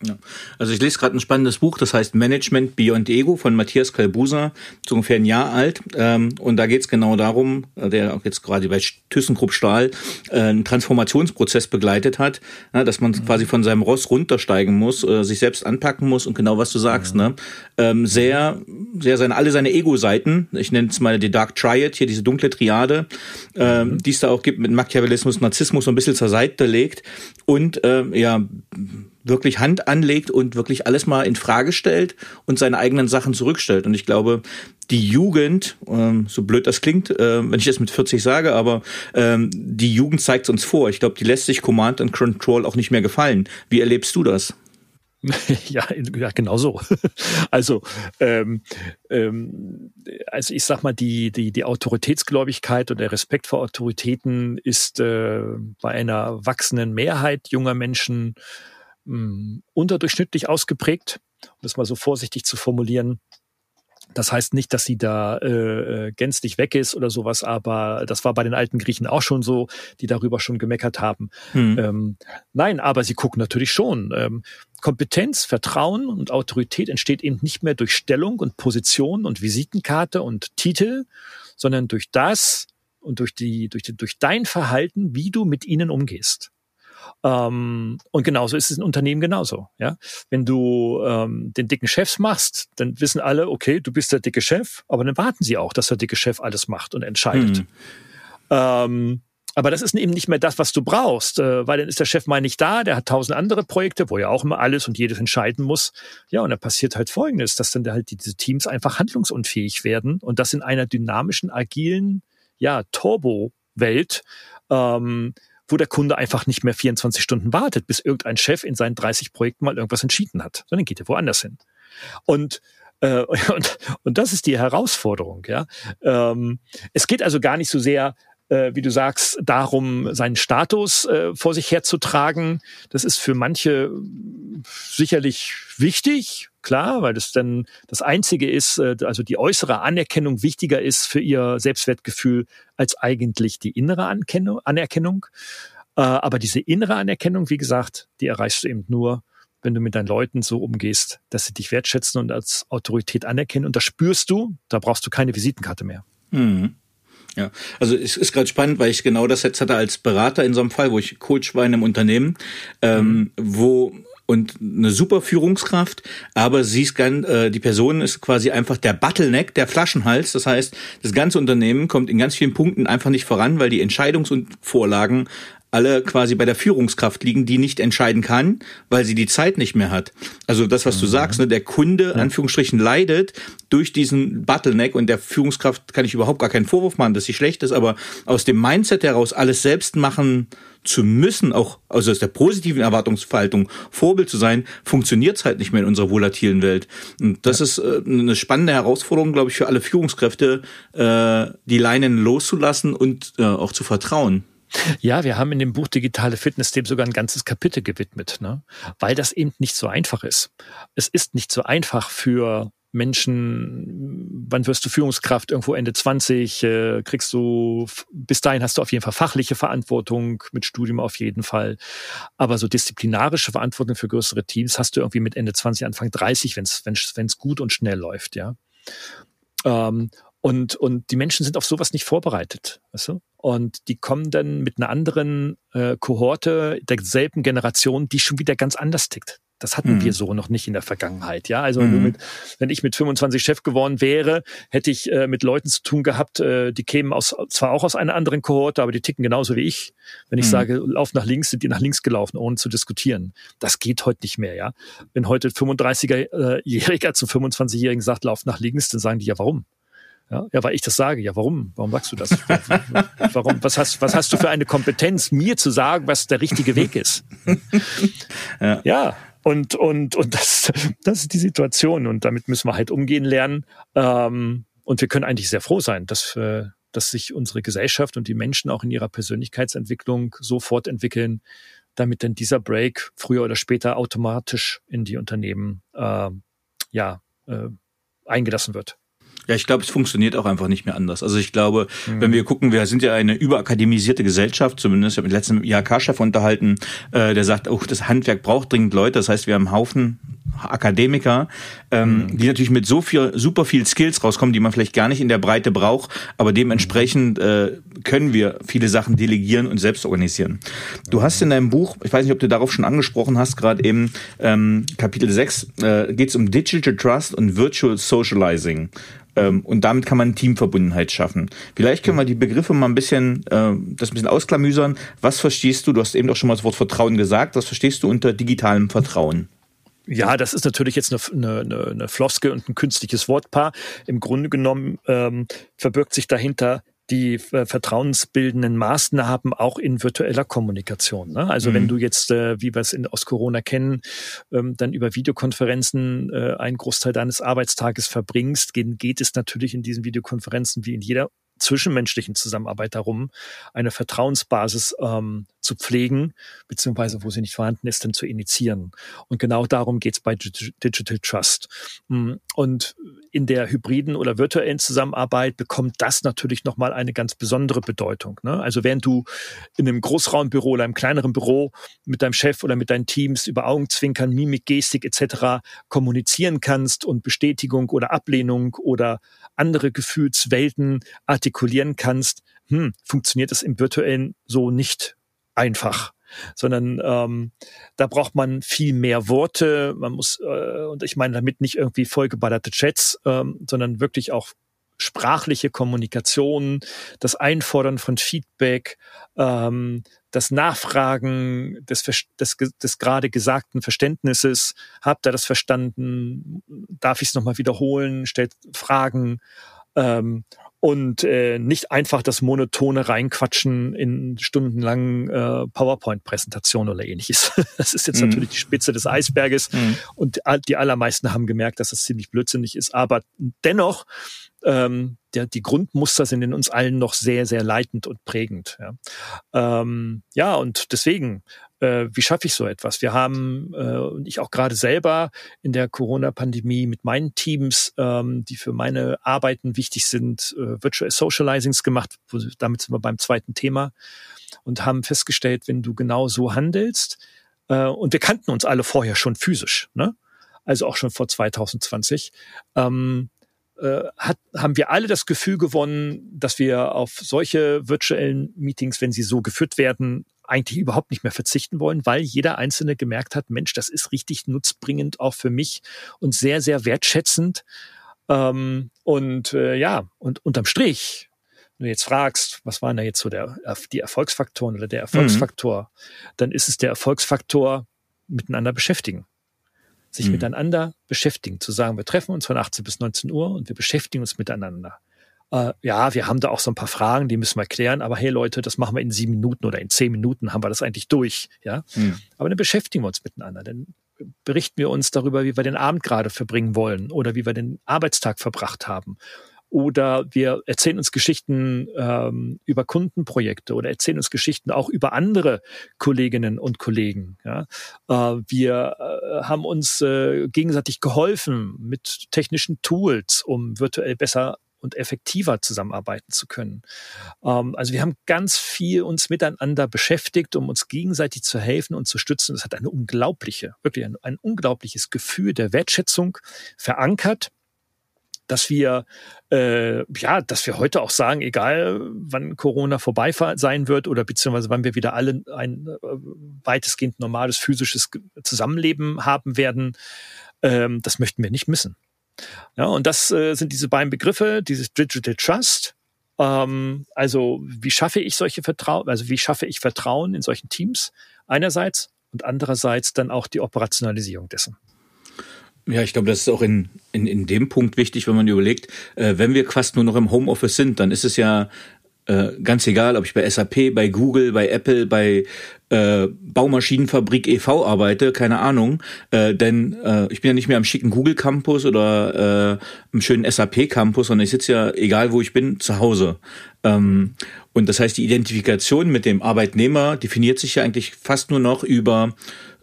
Ja. Also ich lese gerade ein spannendes Buch, das heißt Management Beyond Ego von Matthias Kalbusa, so ungefähr ein Jahr alt. Ähm, und da geht es genau darum, der auch jetzt gerade bei ThyssenKrupp Stahl äh, einen Transformationsprozess begleitet hat, dass man mhm. quasi von seinem Ross runtersteigen muss, äh, sich selbst anpacken muss und genau was du sagst, mhm. ne? Ähm, sehr, sehr seine, alle seine Ego-Seiten, ich nenne es mal die Dark Triad, hier diese dunkle Triade, ähm, mhm. die es da auch gibt mit Machiavellismus, Narzissmus so ein bisschen zur Seite legt und ja wirklich Hand anlegt und wirklich alles mal in Frage stellt und seine eigenen Sachen zurückstellt. Und ich glaube, die Jugend, ähm, so blöd das klingt, äh, wenn ich das mit 40 sage, aber ähm, die Jugend zeigt es uns vor. Ich glaube, die lässt sich Command and Control auch nicht mehr gefallen. Wie erlebst du das? ja, ja, genau so. Also, ähm, ähm, also ich sag mal, die, die, die Autoritätsgläubigkeit und der Respekt vor Autoritäten ist äh, bei einer wachsenden Mehrheit junger Menschen mh, hm, unterdurchschnittlich ausgeprägt, um das mal so vorsichtig zu formulieren. Das heißt nicht, dass sie da äh, äh, gänzlich weg ist oder sowas, aber das war bei den alten Griechen auch schon so, die darüber schon gemeckert haben. Hm. Ähm, nein, aber sie gucken natürlich schon. Ähm, Kompetenz, Vertrauen und Autorität entsteht eben nicht mehr durch Stellung und Position und Visitenkarte und Titel, sondern durch das und durch die, durch, die, durch dein Verhalten, wie du mit ihnen umgehst. Ähm, und genauso ist es in Unternehmen genauso. Ja, wenn du ähm, den dicken Chefs machst, dann wissen alle, okay, du bist der dicke Chef, aber dann warten sie auch, dass der dicke Chef alles macht und entscheidet. Mhm. Ähm, aber das ist eben nicht mehr das, was du brauchst, äh, weil dann ist der Chef mal nicht da, der hat tausend andere Projekte, wo er auch immer alles und jedes entscheiden muss. Ja, und dann passiert halt Folgendes, dass dann halt diese Teams einfach handlungsunfähig werden und das in einer dynamischen, agilen, ja, Turbo-Welt. Ähm, wo der Kunde einfach nicht mehr 24 Stunden wartet, bis irgendein Chef in seinen 30 Projekten mal irgendwas entschieden hat, sondern geht er woanders hin. Und äh, und, und das ist die Herausforderung, ja. Ähm, es geht also gar nicht so sehr äh, wie du sagst, darum, seinen Status äh, vor sich herzutragen. Das ist für manche sicherlich wichtig, klar, weil das dann das Einzige ist, äh, also die äußere Anerkennung wichtiger ist für ihr Selbstwertgefühl als eigentlich die innere Anerkennung. Äh, aber diese innere Anerkennung, wie gesagt, die erreichst du eben nur, wenn du mit deinen Leuten so umgehst, dass sie dich wertschätzen und als Autorität anerkennen. Und das spürst du, da brauchst du keine Visitenkarte mehr. Mhm. Ja, also es ist gerade spannend, weil ich genau das jetzt hatte als Berater in so einem Fall, wo ich Coach war in einem Unternehmen, ähm, mhm. wo und eine super Führungskraft, aber sie ist ganz, äh, die Person ist quasi einfach der Bottleneck, der Flaschenhals. Das heißt, das ganze Unternehmen kommt in ganz vielen Punkten einfach nicht voran, weil die Entscheidungsvorlagen alle quasi bei der Führungskraft liegen, die nicht entscheiden kann, weil sie die Zeit nicht mehr hat. Also das, was du mhm. sagst, ne, der Kunde, in Anführungsstrichen, leidet durch diesen Bottleneck und der Führungskraft kann ich überhaupt gar keinen Vorwurf machen, dass sie schlecht ist, aber aus dem Mindset heraus alles selbst machen zu müssen, auch also aus der positiven Erwartungsverhaltung Vorbild zu sein, funktioniert es halt nicht mehr in unserer volatilen Welt. Und das ja. ist äh, eine spannende Herausforderung, glaube ich, für alle Führungskräfte, äh, die Leinen loszulassen und äh, auch zu vertrauen. Ja, wir haben in dem Buch Digitale Fitness dem sogar ein ganzes Kapitel gewidmet, ne? weil das eben nicht so einfach ist. Es ist nicht so einfach für Menschen, wann wirst du Führungskraft? Irgendwo Ende 20, äh, kriegst du, bis dahin hast du auf jeden Fall fachliche Verantwortung, mit Studium auf jeden Fall. Aber so disziplinarische Verantwortung für größere Teams hast du irgendwie mit Ende 20, Anfang 30, wenn es gut und schnell läuft, ja. Ähm, Und, und die Menschen sind auf sowas nicht vorbereitet. Weißt du? Und die kommen dann mit einer anderen äh, Kohorte derselben Generation, die schon wieder ganz anders tickt. Das hatten mhm. wir so noch nicht in der Vergangenheit. Ja, also mhm. mit, wenn ich mit 25 Chef geworden wäre, hätte ich äh, mit Leuten zu tun gehabt, äh, die kämen aus, zwar auch aus einer anderen Kohorte, aber die ticken genauso wie ich. Wenn ich mhm. sage, lauf nach links, sind die nach links gelaufen, ohne zu diskutieren. Das geht heute nicht mehr. Ja, wenn heute 35-Jähriger zu 25-Jährigen sagt, lauf nach links, dann sagen die ja, warum? Ja, ja, weil ich das sage. Ja, warum? Warum sagst du das? warum? Was hast, was hast du für eine Kompetenz, mir zu sagen, was der richtige Weg ist? ja. ja. Und, und, und das, das ist die Situation. Und damit müssen wir halt umgehen lernen. Ähm, und wir können eigentlich sehr froh sein, dass, äh, dass sich unsere Gesellschaft und die Menschen auch in ihrer Persönlichkeitsentwicklung so fortentwickeln, damit dann dieser Break früher oder später automatisch in die Unternehmen äh, ja, äh, eingelassen wird. Ja, ich glaube, es funktioniert auch einfach nicht mehr anders. Also ich glaube, mhm. wenn wir gucken, wir sind ja eine überakademisierte Gesellschaft, zumindest ich habe mit letzten IHK-Chef unterhalten, äh, der sagt, oh, das Handwerk braucht dringend Leute. Das heißt, wir haben einen Haufen Akademiker, ähm, mhm. die natürlich mit so viel, super viel Skills rauskommen, die man vielleicht gar nicht in der Breite braucht, aber dementsprechend äh, können wir viele Sachen delegieren und selbst organisieren. Du hast in deinem Buch, ich weiß nicht, ob du darauf schon angesprochen hast, gerade eben ähm, Kapitel 6, äh, geht es um Digital Trust und Virtual Socializing. Ähm, und damit kann man Teamverbundenheit schaffen. Vielleicht können wir die Begriffe mal ein bisschen, äh, das ein bisschen ausklamüsern. Was verstehst du? Du hast eben doch schon mal das Wort Vertrauen gesagt. Was verstehst du unter digitalem Vertrauen? Ja, das ist natürlich jetzt eine, eine, eine Floske und ein künstliches Wortpaar. Im Grunde genommen ähm, verbirgt sich dahinter die äh, vertrauensbildenden Maßnahmen auch in virtueller Kommunikation. Ne? Also mhm. wenn du jetzt, äh, wie wir es in, aus Corona kennen, ähm, dann über Videokonferenzen äh, einen Großteil deines Arbeitstages verbringst, geht, geht es natürlich in diesen Videokonferenzen wie in jeder zwischenmenschlichen Zusammenarbeit darum, eine Vertrauensbasis ähm, zu pflegen, beziehungsweise wo sie nicht vorhanden ist, dann zu initiieren. Und genau darum geht es bei Digital Trust. Mm, und in der hybriden oder virtuellen Zusammenarbeit bekommt das natürlich nochmal eine ganz besondere Bedeutung. Ne? Also während du in einem Großraumbüro oder einem kleineren Büro mit deinem Chef oder mit deinen Teams über Augenzwinkern, Mimik, Gestik etc. kommunizieren kannst und Bestätigung oder Ablehnung oder andere Gefühlswelten artikulieren kannst, hm, funktioniert das im virtuellen so nicht einfach sondern ähm, da braucht man viel mehr Worte. Man muss, äh, und ich meine damit nicht irgendwie vollgeballerte Chats, ähm, sondern wirklich auch sprachliche Kommunikation, das Einfordern von Feedback, ähm, das Nachfragen des, des, des gerade gesagten Verständnisses. Habt ihr das verstanden? Darf ich es nochmal wiederholen? Stellt Fragen. Ähm, und äh, nicht einfach das monotone reinquatschen in stundenlangen äh, PowerPoint-Präsentationen oder ähnliches. Das ist jetzt mhm. natürlich die Spitze des Eisberges mhm. und die allermeisten haben gemerkt, dass das ziemlich blödsinnig ist. Aber dennoch, ähm, der, die Grundmuster sind in uns allen noch sehr, sehr leitend und prägend. Ja, ähm, ja und deswegen äh, wie schaffe ich so etwas? Wir haben, äh, und ich auch gerade selber in der Corona-Pandemie mit meinen Teams, ähm, die für meine Arbeiten wichtig sind, äh, Virtual Socializings gemacht. Damit sind wir beim zweiten Thema und haben festgestellt, wenn du genau so handelst, äh, und wir kannten uns alle vorher schon physisch, ne? also auch schon vor 2020, ähm, äh, hat, haben wir alle das Gefühl gewonnen, dass wir auf solche virtuellen Meetings, wenn sie so geführt werden, eigentlich überhaupt nicht mehr verzichten wollen, weil jeder Einzelne gemerkt hat, Mensch, das ist richtig nutzbringend auch für mich und sehr, sehr wertschätzend. Ähm, und äh, ja, und unterm Strich, wenn du jetzt fragst, was waren da jetzt so der, die Erfolgsfaktoren oder der Erfolgsfaktor, mhm. dann ist es der Erfolgsfaktor miteinander beschäftigen. Sich mhm. miteinander beschäftigen, zu sagen, wir treffen uns von 18 bis 19 Uhr und wir beschäftigen uns miteinander äh, ja, wir haben da auch so ein paar Fragen, die müssen wir klären, aber hey Leute, das machen wir in sieben Minuten oder in zehn Minuten haben wir das eigentlich durch, ja. Hm. Aber dann beschäftigen wir uns miteinander, dann berichten wir uns darüber, wie wir den Abend gerade verbringen wollen oder wie wir den Arbeitstag verbracht haben. Oder wir erzählen uns Geschichten ähm, über Kundenprojekte oder erzählen uns Geschichten auch über andere Kolleginnen und Kollegen. Ja? Äh, wir äh, haben uns äh, gegenseitig geholfen mit technischen Tools, um virtuell besser und effektiver zusammenarbeiten zu können. Ähm, also wir haben ganz viel uns miteinander beschäftigt, um uns gegenseitig zu helfen und zu stützen. Das hat eine unglaubliche, wirklich ein, ein unglaubliches Gefühl der Wertschätzung verankert dass wir äh, ja, dass wir heute auch sagen, egal wann Corona vorbei sein wird oder beziehungsweise wann wir wieder alle ein äh, weitestgehend normales physisches Zusammenleben haben werden, ähm, das möchten wir nicht missen. Ja, und das äh, sind diese beiden Begriffe, dieses Digital Trust. Ähm, also wie schaffe ich solche Vertrauen, also wie schaffe ich Vertrauen in solchen Teams einerseits und andererseits dann auch die Operationalisierung dessen. Ja, ich glaube, das ist auch in, in, in dem Punkt wichtig, wenn man überlegt, äh, wenn wir fast nur noch im Homeoffice sind, dann ist es ja äh, ganz egal, ob ich bei SAP, bei Google, bei Apple, bei äh, Baumaschinenfabrik e.V. arbeite, keine Ahnung, äh, denn äh, ich bin ja nicht mehr am schicken Google Campus oder äh, im schönen SAP Campus, sondern ich sitze ja, egal wo ich bin, zu Hause. Ähm, und das heißt, die Identifikation mit dem Arbeitnehmer definiert sich ja eigentlich fast nur noch über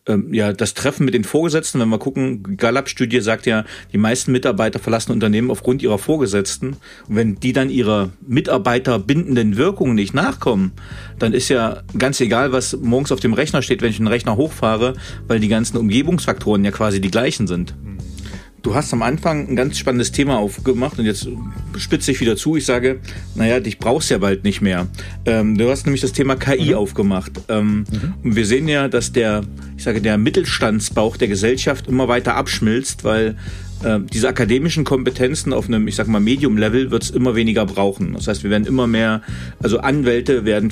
ähm, ja, das Treffen mit den Vorgesetzten, wenn wir gucken, Gallup-Studie sagt ja, die meisten Mitarbeiter verlassen Unternehmen aufgrund ihrer Vorgesetzten. Und wenn die dann ihrer Mitarbeiter bindenden Wirkungen nicht nachkommen, dann ist ja ganz egal, was morgens auf dem Rechner steht, wenn ich den Rechner hochfahre, weil die ganzen Umgebungsfaktoren ja quasi die gleichen sind. Du hast am Anfang ein ganz spannendes Thema aufgemacht und jetzt spitze ich wieder zu. Ich sage, naja, dich brauchst ja bald nicht mehr. Ähm, du hast nämlich das Thema KI mhm. aufgemacht. Ähm, mhm. Und wir sehen ja, dass der, ich sage, der Mittelstandsbauch der Gesellschaft immer weiter abschmilzt, weil äh, diese akademischen Kompetenzen auf einem, ich sag mal, Medium-Level wird es immer weniger brauchen. Das heißt, wir werden immer mehr, also Anwälte werden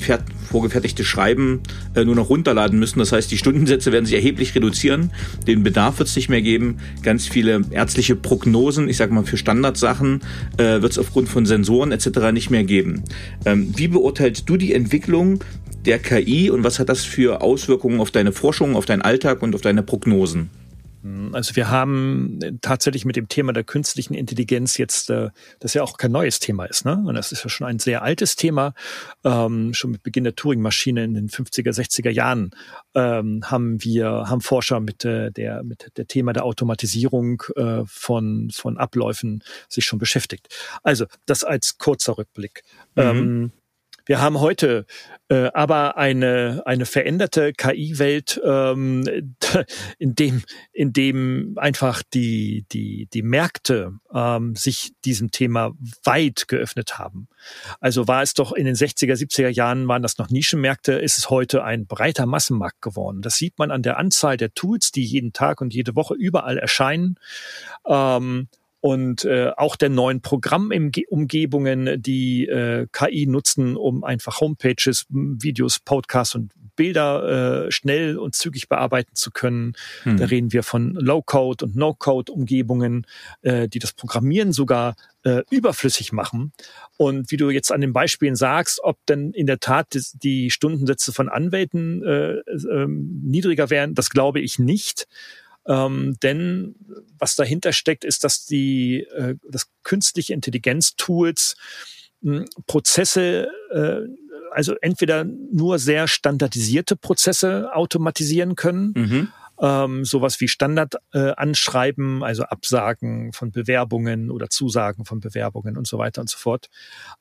vorgefertigte Schreiben äh, nur noch runterladen müssen. Das heißt, die Stundensätze werden sich erheblich reduzieren. Den Bedarf wird es nicht mehr geben. Ganz viele ärztliche Prognosen, ich sag mal, für Standardsachen äh, wird es aufgrund von Sensoren etc. nicht mehr geben. Ähm, wie beurteilst du die Entwicklung der KI und was hat das für Auswirkungen auf deine Forschung, auf deinen Alltag und auf deine Prognosen? Also wir haben tatsächlich mit dem Thema der künstlichen Intelligenz jetzt, äh, das ja auch kein neues Thema ist, ne? Und das ist ja schon ein sehr altes Thema. Ähm, schon mit Beginn der Turing-Maschine in den 50er, 60er Jahren ähm, haben wir, haben Forscher mit äh, der mit der Thema der Automatisierung äh, von von Abläufen sich schon beschäftigt. Also das als kurzer Rückblick. Mhm. Ähm, wir haben heute äh, aber eine, eine veränderte KI-Welt, ähm, in dem, in dem einfach die, die, die Märkte ähm, sich diesem Thema weit geöffnet haben. Also war es doch in den 60er, 70er Jahren waren das noch Nischenmärkte, ist es heute ein breiter Massenmarkt geworden. Das sieht man an der Anzahl der Tools, die jeden Tag und jede Woche überall erscheinen. Ähm, und äh, auch der neuen Programmumgebungen, die äh, KI nutzen, um einfach Homepages, Videos, Podcasts und Bilder äh, schnell und zügig bearbeiten zu können. Hm. Da reden wir von Low-Code und No-Code-Umgebungen, äh, die das Programmieren sogar äh, überflüssig machen. Und wie du jetzt an den Beispielen sagst, ob denn in der Tat die, die Stundensätze von Anwälten äh, äh, niedriger wären, das glaube ich nicht. Ähm, denn was dahinter steckt, ist, dass die äh, das künstliche Intelligenz-Tools hm, Prozesse, äh, also entweder nur sehr standardisierte Prozesse automatisieren können, mhm. ähm, sowas wie Standardanschreiben, äh, also Absagen von Bewerbungen oder Zusagen von Bewerbungen und so weiter und so fort.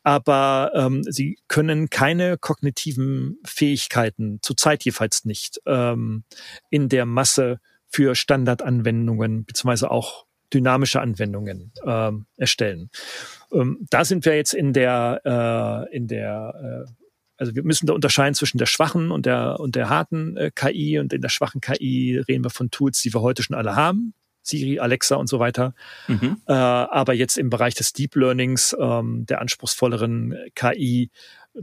Aber ähm, sie können keine kognitiven Fähigkeiten, zurzeit jedenfalls nicht, ähm, in der Masse für Standardanwendungen beziehungsweise auch dynamische Anwendungen ähm, erstellen. Ähm, da sind wir jetzt in der äh, in der äh, also wir müssen da unterscheiden zwischen der schwachen und der und der harten äh, KI und in der schwachen KI reden wir von Tools, die wir heute schon alle haben, Siri, Alexa und so weiter. Mhm. Äh, aber jetzt im Bereich des Deep Learnings, ähm, der anspruchsvolleren KI,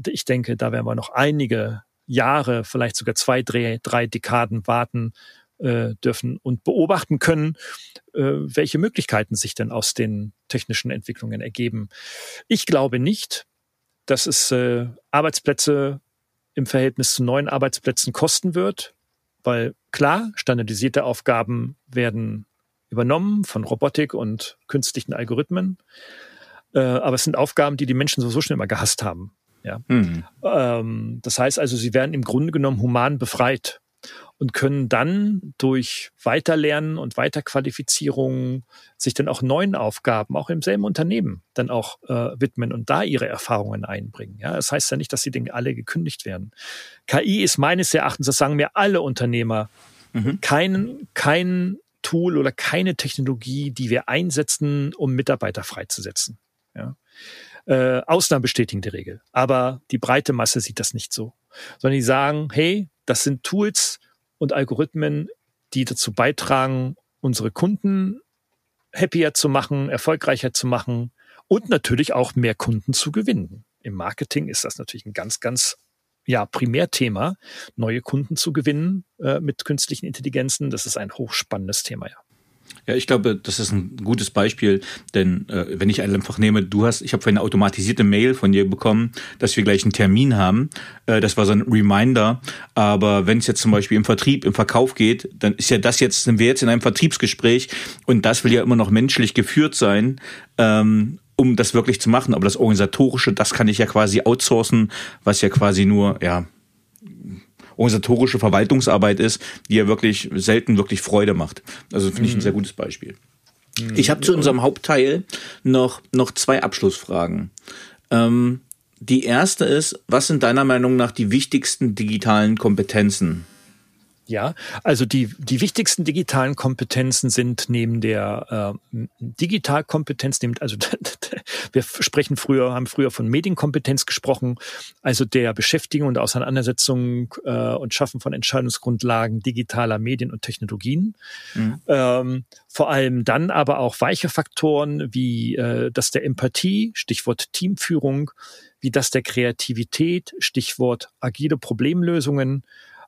ich denke, da werden wir noch einige Jahre, vielleicht sogar zwei, drei, drei Dekaden warten, äh, dürfen und beobachten können, äh, welche Möglichkeiten sich denn aus den technischen Entwicklungen ergeben. Ich glaube nicht, dass es äh, Arbeitsplätze im Verhältnis zu neuen Arbeitsplätzen kosten wird, weil klar, standardisierte Aufgaben werden übernommen von Robotik und künstlichen Algorithmen. Äh, aber es sind Aufgaben, die die Menschen sowieso schon immer gehasst haben. Ja. Mhm. Ähm, das heißt also, sie werden im Grunde genommen human befreit und können dann durch Weiterlernen und Weiterqualifizierung sich dann auch neuen Aufgaben, auch im selben Unternehmen, dann auch äh, widmen und da ihre Erfahrungen einbringen. Ja, das heißt ja nicht, dass sie Dinge alle gekündigt werden. KI ist meines Erachtens, das sagen mir alle Unternehmer, mhm. kein, kein Tool oder keine Technologie, die wir einsetzen, um Mitarbeiter freizusetzen. Ja. Äh, Ausnahmen bestätigen die Regel. Aber die breite Masse sieht das nicht so. Sondern die sagen, hey, das sind Tools und Algorithmen, die dazu beitragen, unsere Kunden happier zu machen, erfolgreicher zu machen und natürlich auch mehr Kunden zu gewinnen. Im Marketing ist das natürlich ein ganz, ganz ja, Primärthema, neue Kunden zu gewinnen äh, mit künstlichen Intelligenzen. Das ist ein hochspannendes Thema, ja. Ja, ich glaube, das ist ein gutes Beispiel, denn äh, wenn ich einfach nehme, du hast, ich habe eine automatisierte Mail von dir bekommen, dass wir gleich einen Termin haben. Äh, das war so ein Reminder. Aber wenn es jetzt zum Beispiel im Vertrieb, im Verkauf geht, dann ist ja das jetzt, sind wir jetzt in einem Vertriebsgespräch und das will ja immer noch menschlich geführt sein. Ähm, um das wirklich zu machen. Aber das Organisatorische, das kann ich ja quasi outsourcen, was ja quasi nur, ja, organisatorische Verwaltungsarbeit ist, die ja wirklich selten wirklich Freude macht. Also finde ich ein mhm. sehr gutes Beispiel. Mhm. Ich habe zu unserem Hauptteil noch, noch zwei Abschlussfragen. Ähm, die erste ist, was sind deiner Meinung nach die wichtigsten digitalen Kompetenzen? Ja, also die, die wichtigsten digitalen Kompetenzen sind neben der äh, Digitalkompetenz, neben, also wir sprechen früher, haben früher von Medienkompetenz gesprochen, also der Beschäftigung und Auseinandersetzung äh, und Schaffen von Entscheidungsgrundlagen digitaler Medien und Technologien. Mhm. Ähm, vor allem dann aber auch weiche Faktoren wie äh, das der Empathie, Stichwort Teamführung, wie das der Kreativität, Stichwort agile Problemlösungen,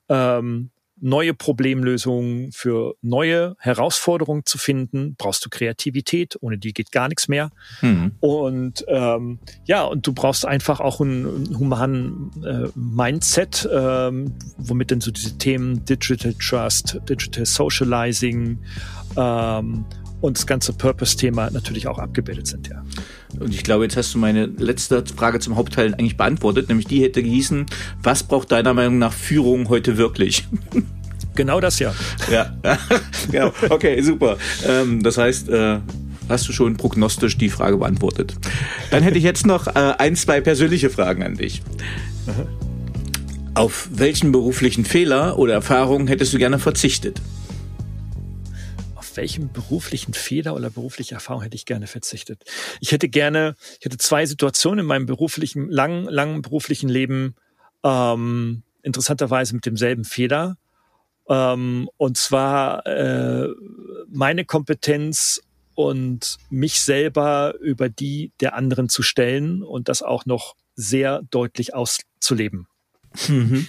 ähm, neue Problemlösungen für neue Herausforderungen zu finden, brauchst du Kreativität, ohne die geht gar nichts mehr. Mhm. Und ähm, ja, und du brauchst einfach auch einen, humanen äh, Mindset, ähm, womit dann so diese Themen Digital Trust, Digital Socializing ähm, und das ganze Purpose-Thema natürlich auch abgebildet sind, ja. Und ich glaube, jetzt hast du meine letzte Frage zum Hauptteil eigentlich beantwortet, nämlich die hätte gehießen, was braucht deiner Meinung nach Führung heute wirklich? Genau das ja. Ja, genau. Okay, super. Ähm, das heißt, äh, hast du schon prognostisch die Frage beantwortet. Dann hätte ich jetzt noch äh, ein, zwei persönliche Fragen an dich. Auf welchen beruflichen Fehler oder Erfahrungen hättest du gerne verzichtet? Welchen beruflichen Fehler oder berufliche Erfahrung hätte ich gerne verzichtet? Ich hätte gerne, ich hätte zwei Situationen in meinem beruflichen, langen, langen beruflichen Leben, ähm, interessanterweise mit demselben Fehler. Ähm, und zwar äh, meine Kompetenz und mich selber über die der anderen zu stellen und das auch noch sehr deutlich auszuleben. Mhm.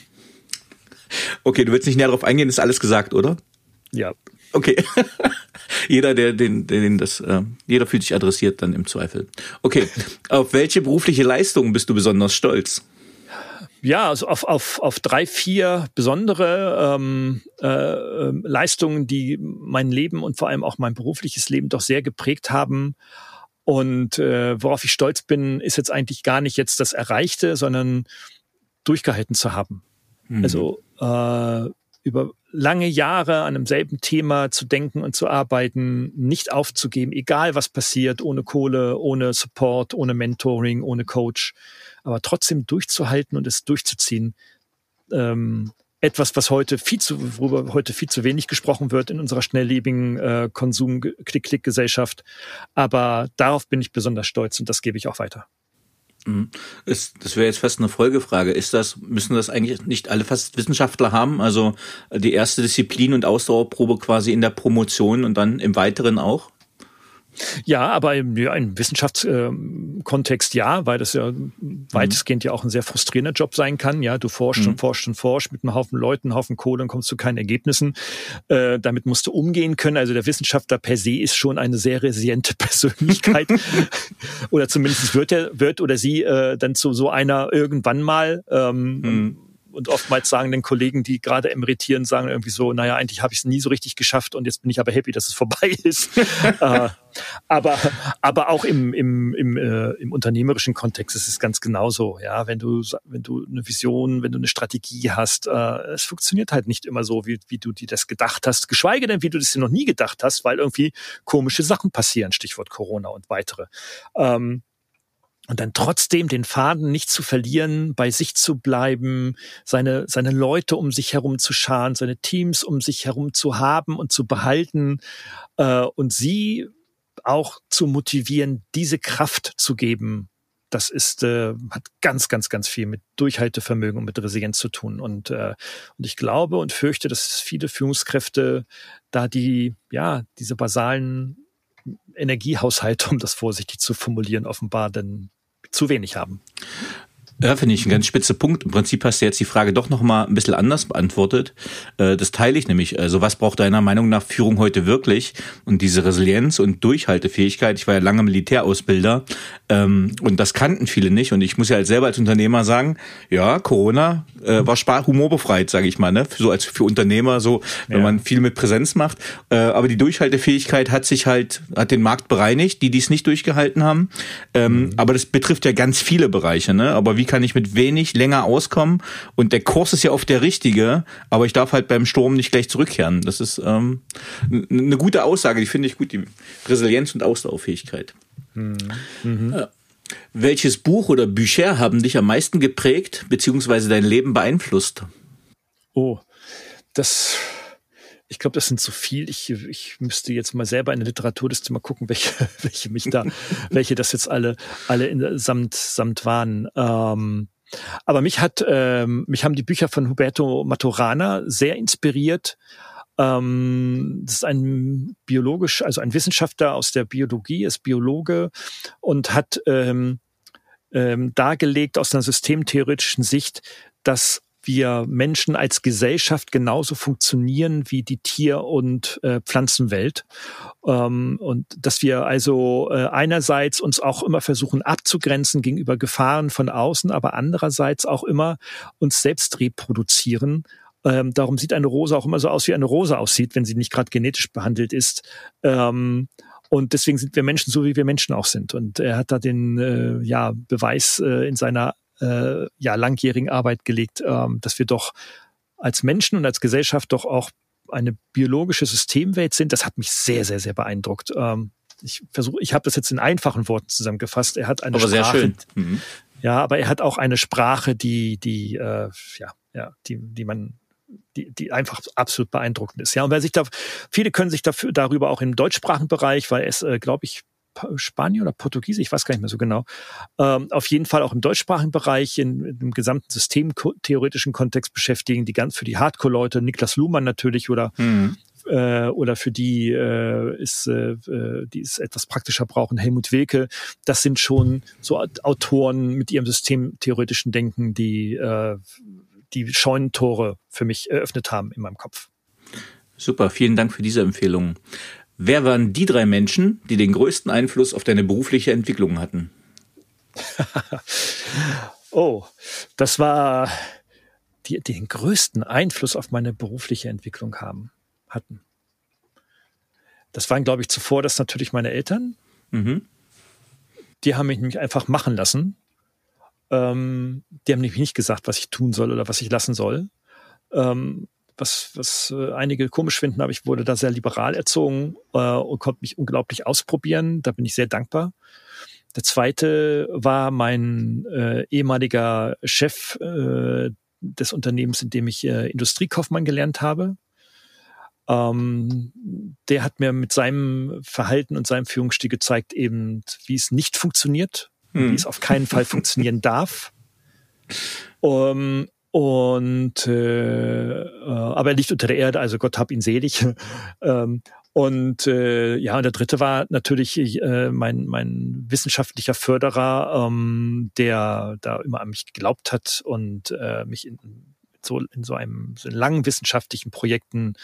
Okay, du willst nicht näher darauf eingehen, ist alles gesagt, oder? Ja. Okay. jeder, der den, den das, äh, jeder fühlt sich adressiert dann im Zweifel. Okay. auf welche berufliche Leistung bist du besonders stolz? Ja, also auf, auf, auf drei, vier besondere ähm, äh, Leistungen, die mein Leben und vor allem auch mein berufliches Leben doch sehr geprägt haben. Und äh, worauf ich stolz bin, ist jetzt eigentlich gar nicht jetzt das Erreichte, sondern durchgehalten zu haben. Mhm. Also äh, über lange Jahre an demselben Thema zu denken und zu arbeiten, nicht aufzugeben, egal was passiert, ohne Kohle, ohne Support, ohne Mentoring, ohne Coach, aber trotzdem durchzuhalten und es durchzuziehen. Ähm, etwas, was heute viel zu, worüber heute viel zu wenig gesprochen wird in unserer schnelllebigen äh, Konsum-Klick-Klick-Gesellschaft. Aber darauf bin ich besonders stolz und das gebe ich auch weiter. Mhm. Ist, das wäre jetzt fast eine Folgefrage. Ist das, müssen das eigentlich nicht alle fast Wissenschaftler haben? Also die erste Disziplin und Ausdauerprobe quasi in der Promotion und dann im Weiteren auch? Ja, aber im, ja, im Wissenschaftskontext äh, ja, weil das ja weitestgehend ja auch ein sehr frustrierender Job sein kann. Ja, du forschst mhm. und forschst und forschst mit einem Haufen Leuten, einem Haufen Kohle und kommst zu keinen Ergebnissen. Äh, damit musst du umgehen können. Also der Wissenschaftler per se ist schon eine sehr resiliente Persönlichkeit. oder zumindest wird er, wird oder sie äh, dann zu so einer irgendwann mal. Ähm, mhm und oftmals sagen den Kollegen, die gerade emeritieren, sagen irgendwie so, naja, eigentlich habe ich es nie so richtig geschafft und jetzt bin ich aber happy, dass es vorbei ist. äh, aber, aber auch im, im, im, äh, im unternehmerischen Kontext ist es ganz genauso. Ja, wenn du, wenn du eine Vision, wenn du eine Strategie hast, äh, es funktioniert halt nicht immer so, wie, wie du dir das gedacht hast, geschweige denn, wie du das dir noch nie gedacht hast, weil irgendwie komische Sachen passieren, Stichwort Corona und weitere. Ähm, und dann trotzdem den Faden nicht zu verlieren, bei sich zu bleiben, seine, seine Leute um sich herum zu scharen, seine Teams um sich herum zu haben und zu behalten äh, und sie auch zu motivieren, diese Kraft zu geben. Das ist, äh, hat ganz, ganz, ganz viel mit Durchhaltevermögen und mit Resilienz zu tun. Und, äh, und ich glaube und fürchte, dass viele Führungskräfte da die, ja, diese basalen Energiehaushalte, um das vorsichtig zu formulieren, offenbar denn zu wenig haben. Ja, finde ich ein ganz spitze Punkt. Im Prinzip hast du jetzt die Frage doch noch mal ein bisschen anders beantwortet. Äh, das teile ich nämlich. Also was braucht deiner Meinung nach Führung heute wirklich? Und diese Resilienz und Durchhaltefähigkeit. Ich war ja lange Militärausbilder ähm, und das kannten viele nicht. Und ich muss ja als selber als Unternehmer sagen, ja, Corona äh, war spar humorbefreit, sage ich mal, ne? So als für Unternehmer so, wenn ja. man viel mit Präsenz macht. Äh, aber die Durchhaltefähigkeit hat sich halt hat den Markt bereinigt, die dies nicht durchgehalten haben. Ähm, mhm. Aber das betrifft ja ganz viele Bereiche. Ne? Aber wie kann ich mit wenig länger auskommen. Und der Kurs ist ja oft der richtige, aber ich darf halt beim Sturm nicht gleich zurückkehren. Das ist ähm, eine gute Aussage, die finde ich gut, die Resilienz und Ausdauerfähigkeit. Mhm. Ja. Welches Buch oder Bücher haben dich am meisten geprägt, beziehungsweise dein Leben beeinflusst? Oh, das ich glaube, das sind zu viel. Ich, ich müsste jetzt mal selber in der Literaturliste mal gucken, welche, welche mich da, welche das jetzt alle, alle in, samt, samt waren. Ähm, aber mich hat, ähm, mich haben die Bücher von Huberto Maturana sehr inspiriert. Ähm, das ist ein biologisch, also ein Wissenschaftler aus der Biologie, ist Biologe und hat ähm, ähm, dargelegt aus einer systemtheoretischen Sicht, dass wir Menschen als Gesellschaft genauso funktionieren wie die Tier- und äh, Pflanzenwelt. Ähm, und dass wir also äh, einerseits uns auch immer versuchen abzugrenzen gegenüber Gefahren von außen, aber andererseits auch immer uns selbst reproduzieren. Ähm, darum sieht eine Rose auch immer so aus, wie eine Rose aussieht, wenn sie nicht gerade genetisch behandelt ist. Ähm, und deswegen sind wir Menschen so, wie wir Menschen auch sind. Und er hat da den äh, ja, Beweis äh, in seiner äh, ja, langjährigen Arbeit gelegt, ähm, dass wir doch als Menschen und als Gesellschaft doch auch eine biologische Systemwelt sind. Das hat mich sehr, sehr, sehr beeindruckt. Ähm, ich versuche, ich habe das jetzt in einfachen Worten zusammengefasst. Er hat eine aber Sprache, sehr schön. Mhm. Ja, aber er hat auch eine Sprache, die, die, äh, ja, ja, die, die man die, die einfach absolut beeindruckend ist. Ja, und wer sich da, viele können sich dafür darüber auch im deutschsprachigen Bereich, weil es, äh, glaube ich, Spanier oder Portugiese, ich weiß gar nicht mehr so genau. Ähm, auf jeden Fall auch im deutschsprachigen Bereich, in, dem gesamten systemtheoretischen Kontext beschäftigen, die ganz für die Hardcore-Leute, Niklas Luhmann natürlich oder mhm. äh, oder für die äh, ist äh, äh, die es etwas praktischer brauchen, Helmut Wilke. Das sind schon so Autoren mit ihrem systemtheoretischen Denken, die äh, die Scheunentore für mich eröffnet haben in meinem Kopf. Super, vielen Dank für diese Empfehlung. Wer waren die drei Menschen, die den größten Einfluss auf deine berufliche Entwicklung hatten? oh, das war die, die den größten Einfluss auf meine berufliche Entwicklung haben, hatten. Das waren, glaube ich, zuvor das natürlich meine Eltern. Mhm. Die haben mich nämlich einfach machen lassen. Ähm, die haben nämlich nicht gesagt, was ich tun soll oder was ich lassen soll. Ähm, was, was äh, einige komisch finden, aber ich wurde da sehr liberal erzogen äh, und konnte mich unglaublich ausprobieren. Da bin ich sehr dankbar. Der zweite war mein äh, ehemaliger Chef äh, des Unternehmens, in dem ich äh, Industriekaufmann gelernt habe. Ähm, der hat mir mit seinem Verhalten und seinem Führungsstil gezeigt, eben, wie es nicht funktioniert, hm. wie es auf keinen Fall funktionieren darf. Um, und äh, äh, aber er liegt unter der Erde, also Gott hab ihn selig. ähm, und äh, ja, und der dritte war natürlich äh, mein, mein wissenschaftlicher Förderer, ähm, der da immer an mich geglaubt hat und äh, mich in so in so einem so in langen wissenschaftlichen Projekten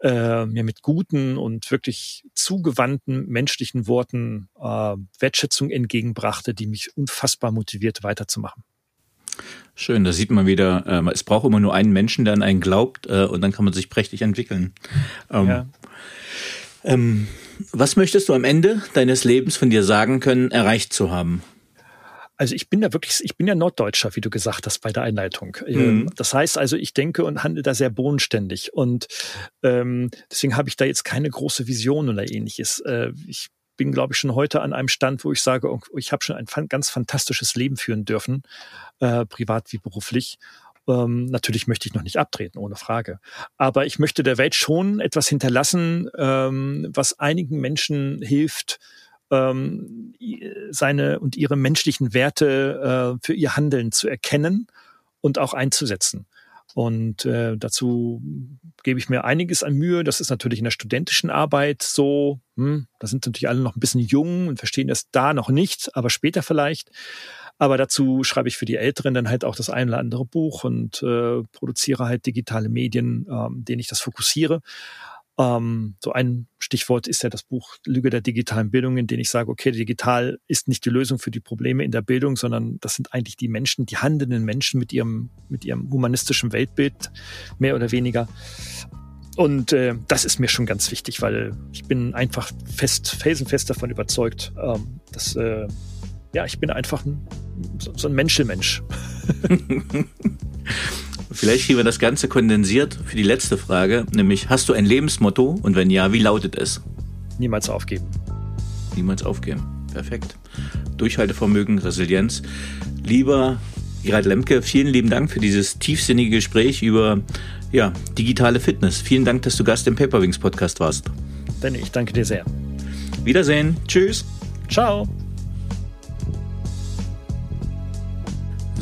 äh, mir mit guten und wirklich zugewandten menschlichen Worten äh, Wertschätzung entgegenbrachte, die mich unfassbar motiviert weiterzumachen. Schön, da sieht man wieder, äh, es braucht immer nur einen Menschen, der an einen glaubt äh, und dann kann man sich prächtig entwickeln. Ähm, ja. ähm, was möchtest du am Ende deines Lebens von dir sagen können, erreicht zu haben? Also ich bin ja wirklich, ich bin ja Norddeutscher, wie du gesagt hast bei der Einleitung. Ähm, mhm. Das heißt also, ich denke und handle da sehr bodenständig und ähm, deswegen habe ich da jetzt keine große Vision oder ähnliches. Äh, ich bin, glaube ich, schon heute an einem Stand, wo ich sage, oh, ich habe schon ein ganz fantastisches Leben führen dürfen, äh, privat wie beruflich. Ähm, natürlich möchte ich noch nicht abtreten, ohne Frage. Aber ich möchte der Welt schon etwas hinterlassen, ähm, was einigen Menschen hilft, ähm, seine und ihre menschlichen Werte äh, für ihr Handeln zu erkennen und auch einzusetzen. Und äh, dazu gebe ich mir einiges an Mühe. Das ist natürlich in der studentischen Arbeit so. Hm, da sind natürlich alle noch ein bisschen jung und verstehen das da noch nicht, aber später vielleicht. Aber dazu schreibe ich für die Älteren dann halt auch das ein oder andere Buch und äh, produziere halt digitale Medien, ähm, denen ich das fokussiere. Ähm, so ein Stichwort ist ja das Buch Lüge der digitalen Bildung, in dem ich sage, okay, digital ist nicht die Lösung für die Probleme in der Bildung, sondern das sind eigentlich die Menschen, die handelnden Menschen mit ihrem, mit ihrem humanistischen Weltbild, mehr oder weniger. Und äh, das ist mir schon ganz wichtig, weil ich bin einfach fest, felsenfest davon überzeugt, ähm, dass äh, ja, ich bin einfach ein, so, so ein Menschelmensch. Vielleicht kriegen wir das Ganze kondensiert für die letzte Frage, nämlich hast du ein Lebensmotto und wenn ja, wie lautet es? Niemals aufgeben. Niemals aufgeben. Perfekt. Durchhaltevermögen, Resilienz. Lieber Gerald Lemke, vielen lieben Dank für dieses tiefsinnige Gespräch über ja, digitale Fitness. Vielen Dank, dass du Gast im Paperwings Podcast warst. Danny, ich danke dir sehr. Wiedersehen. Tschüss. Ciao.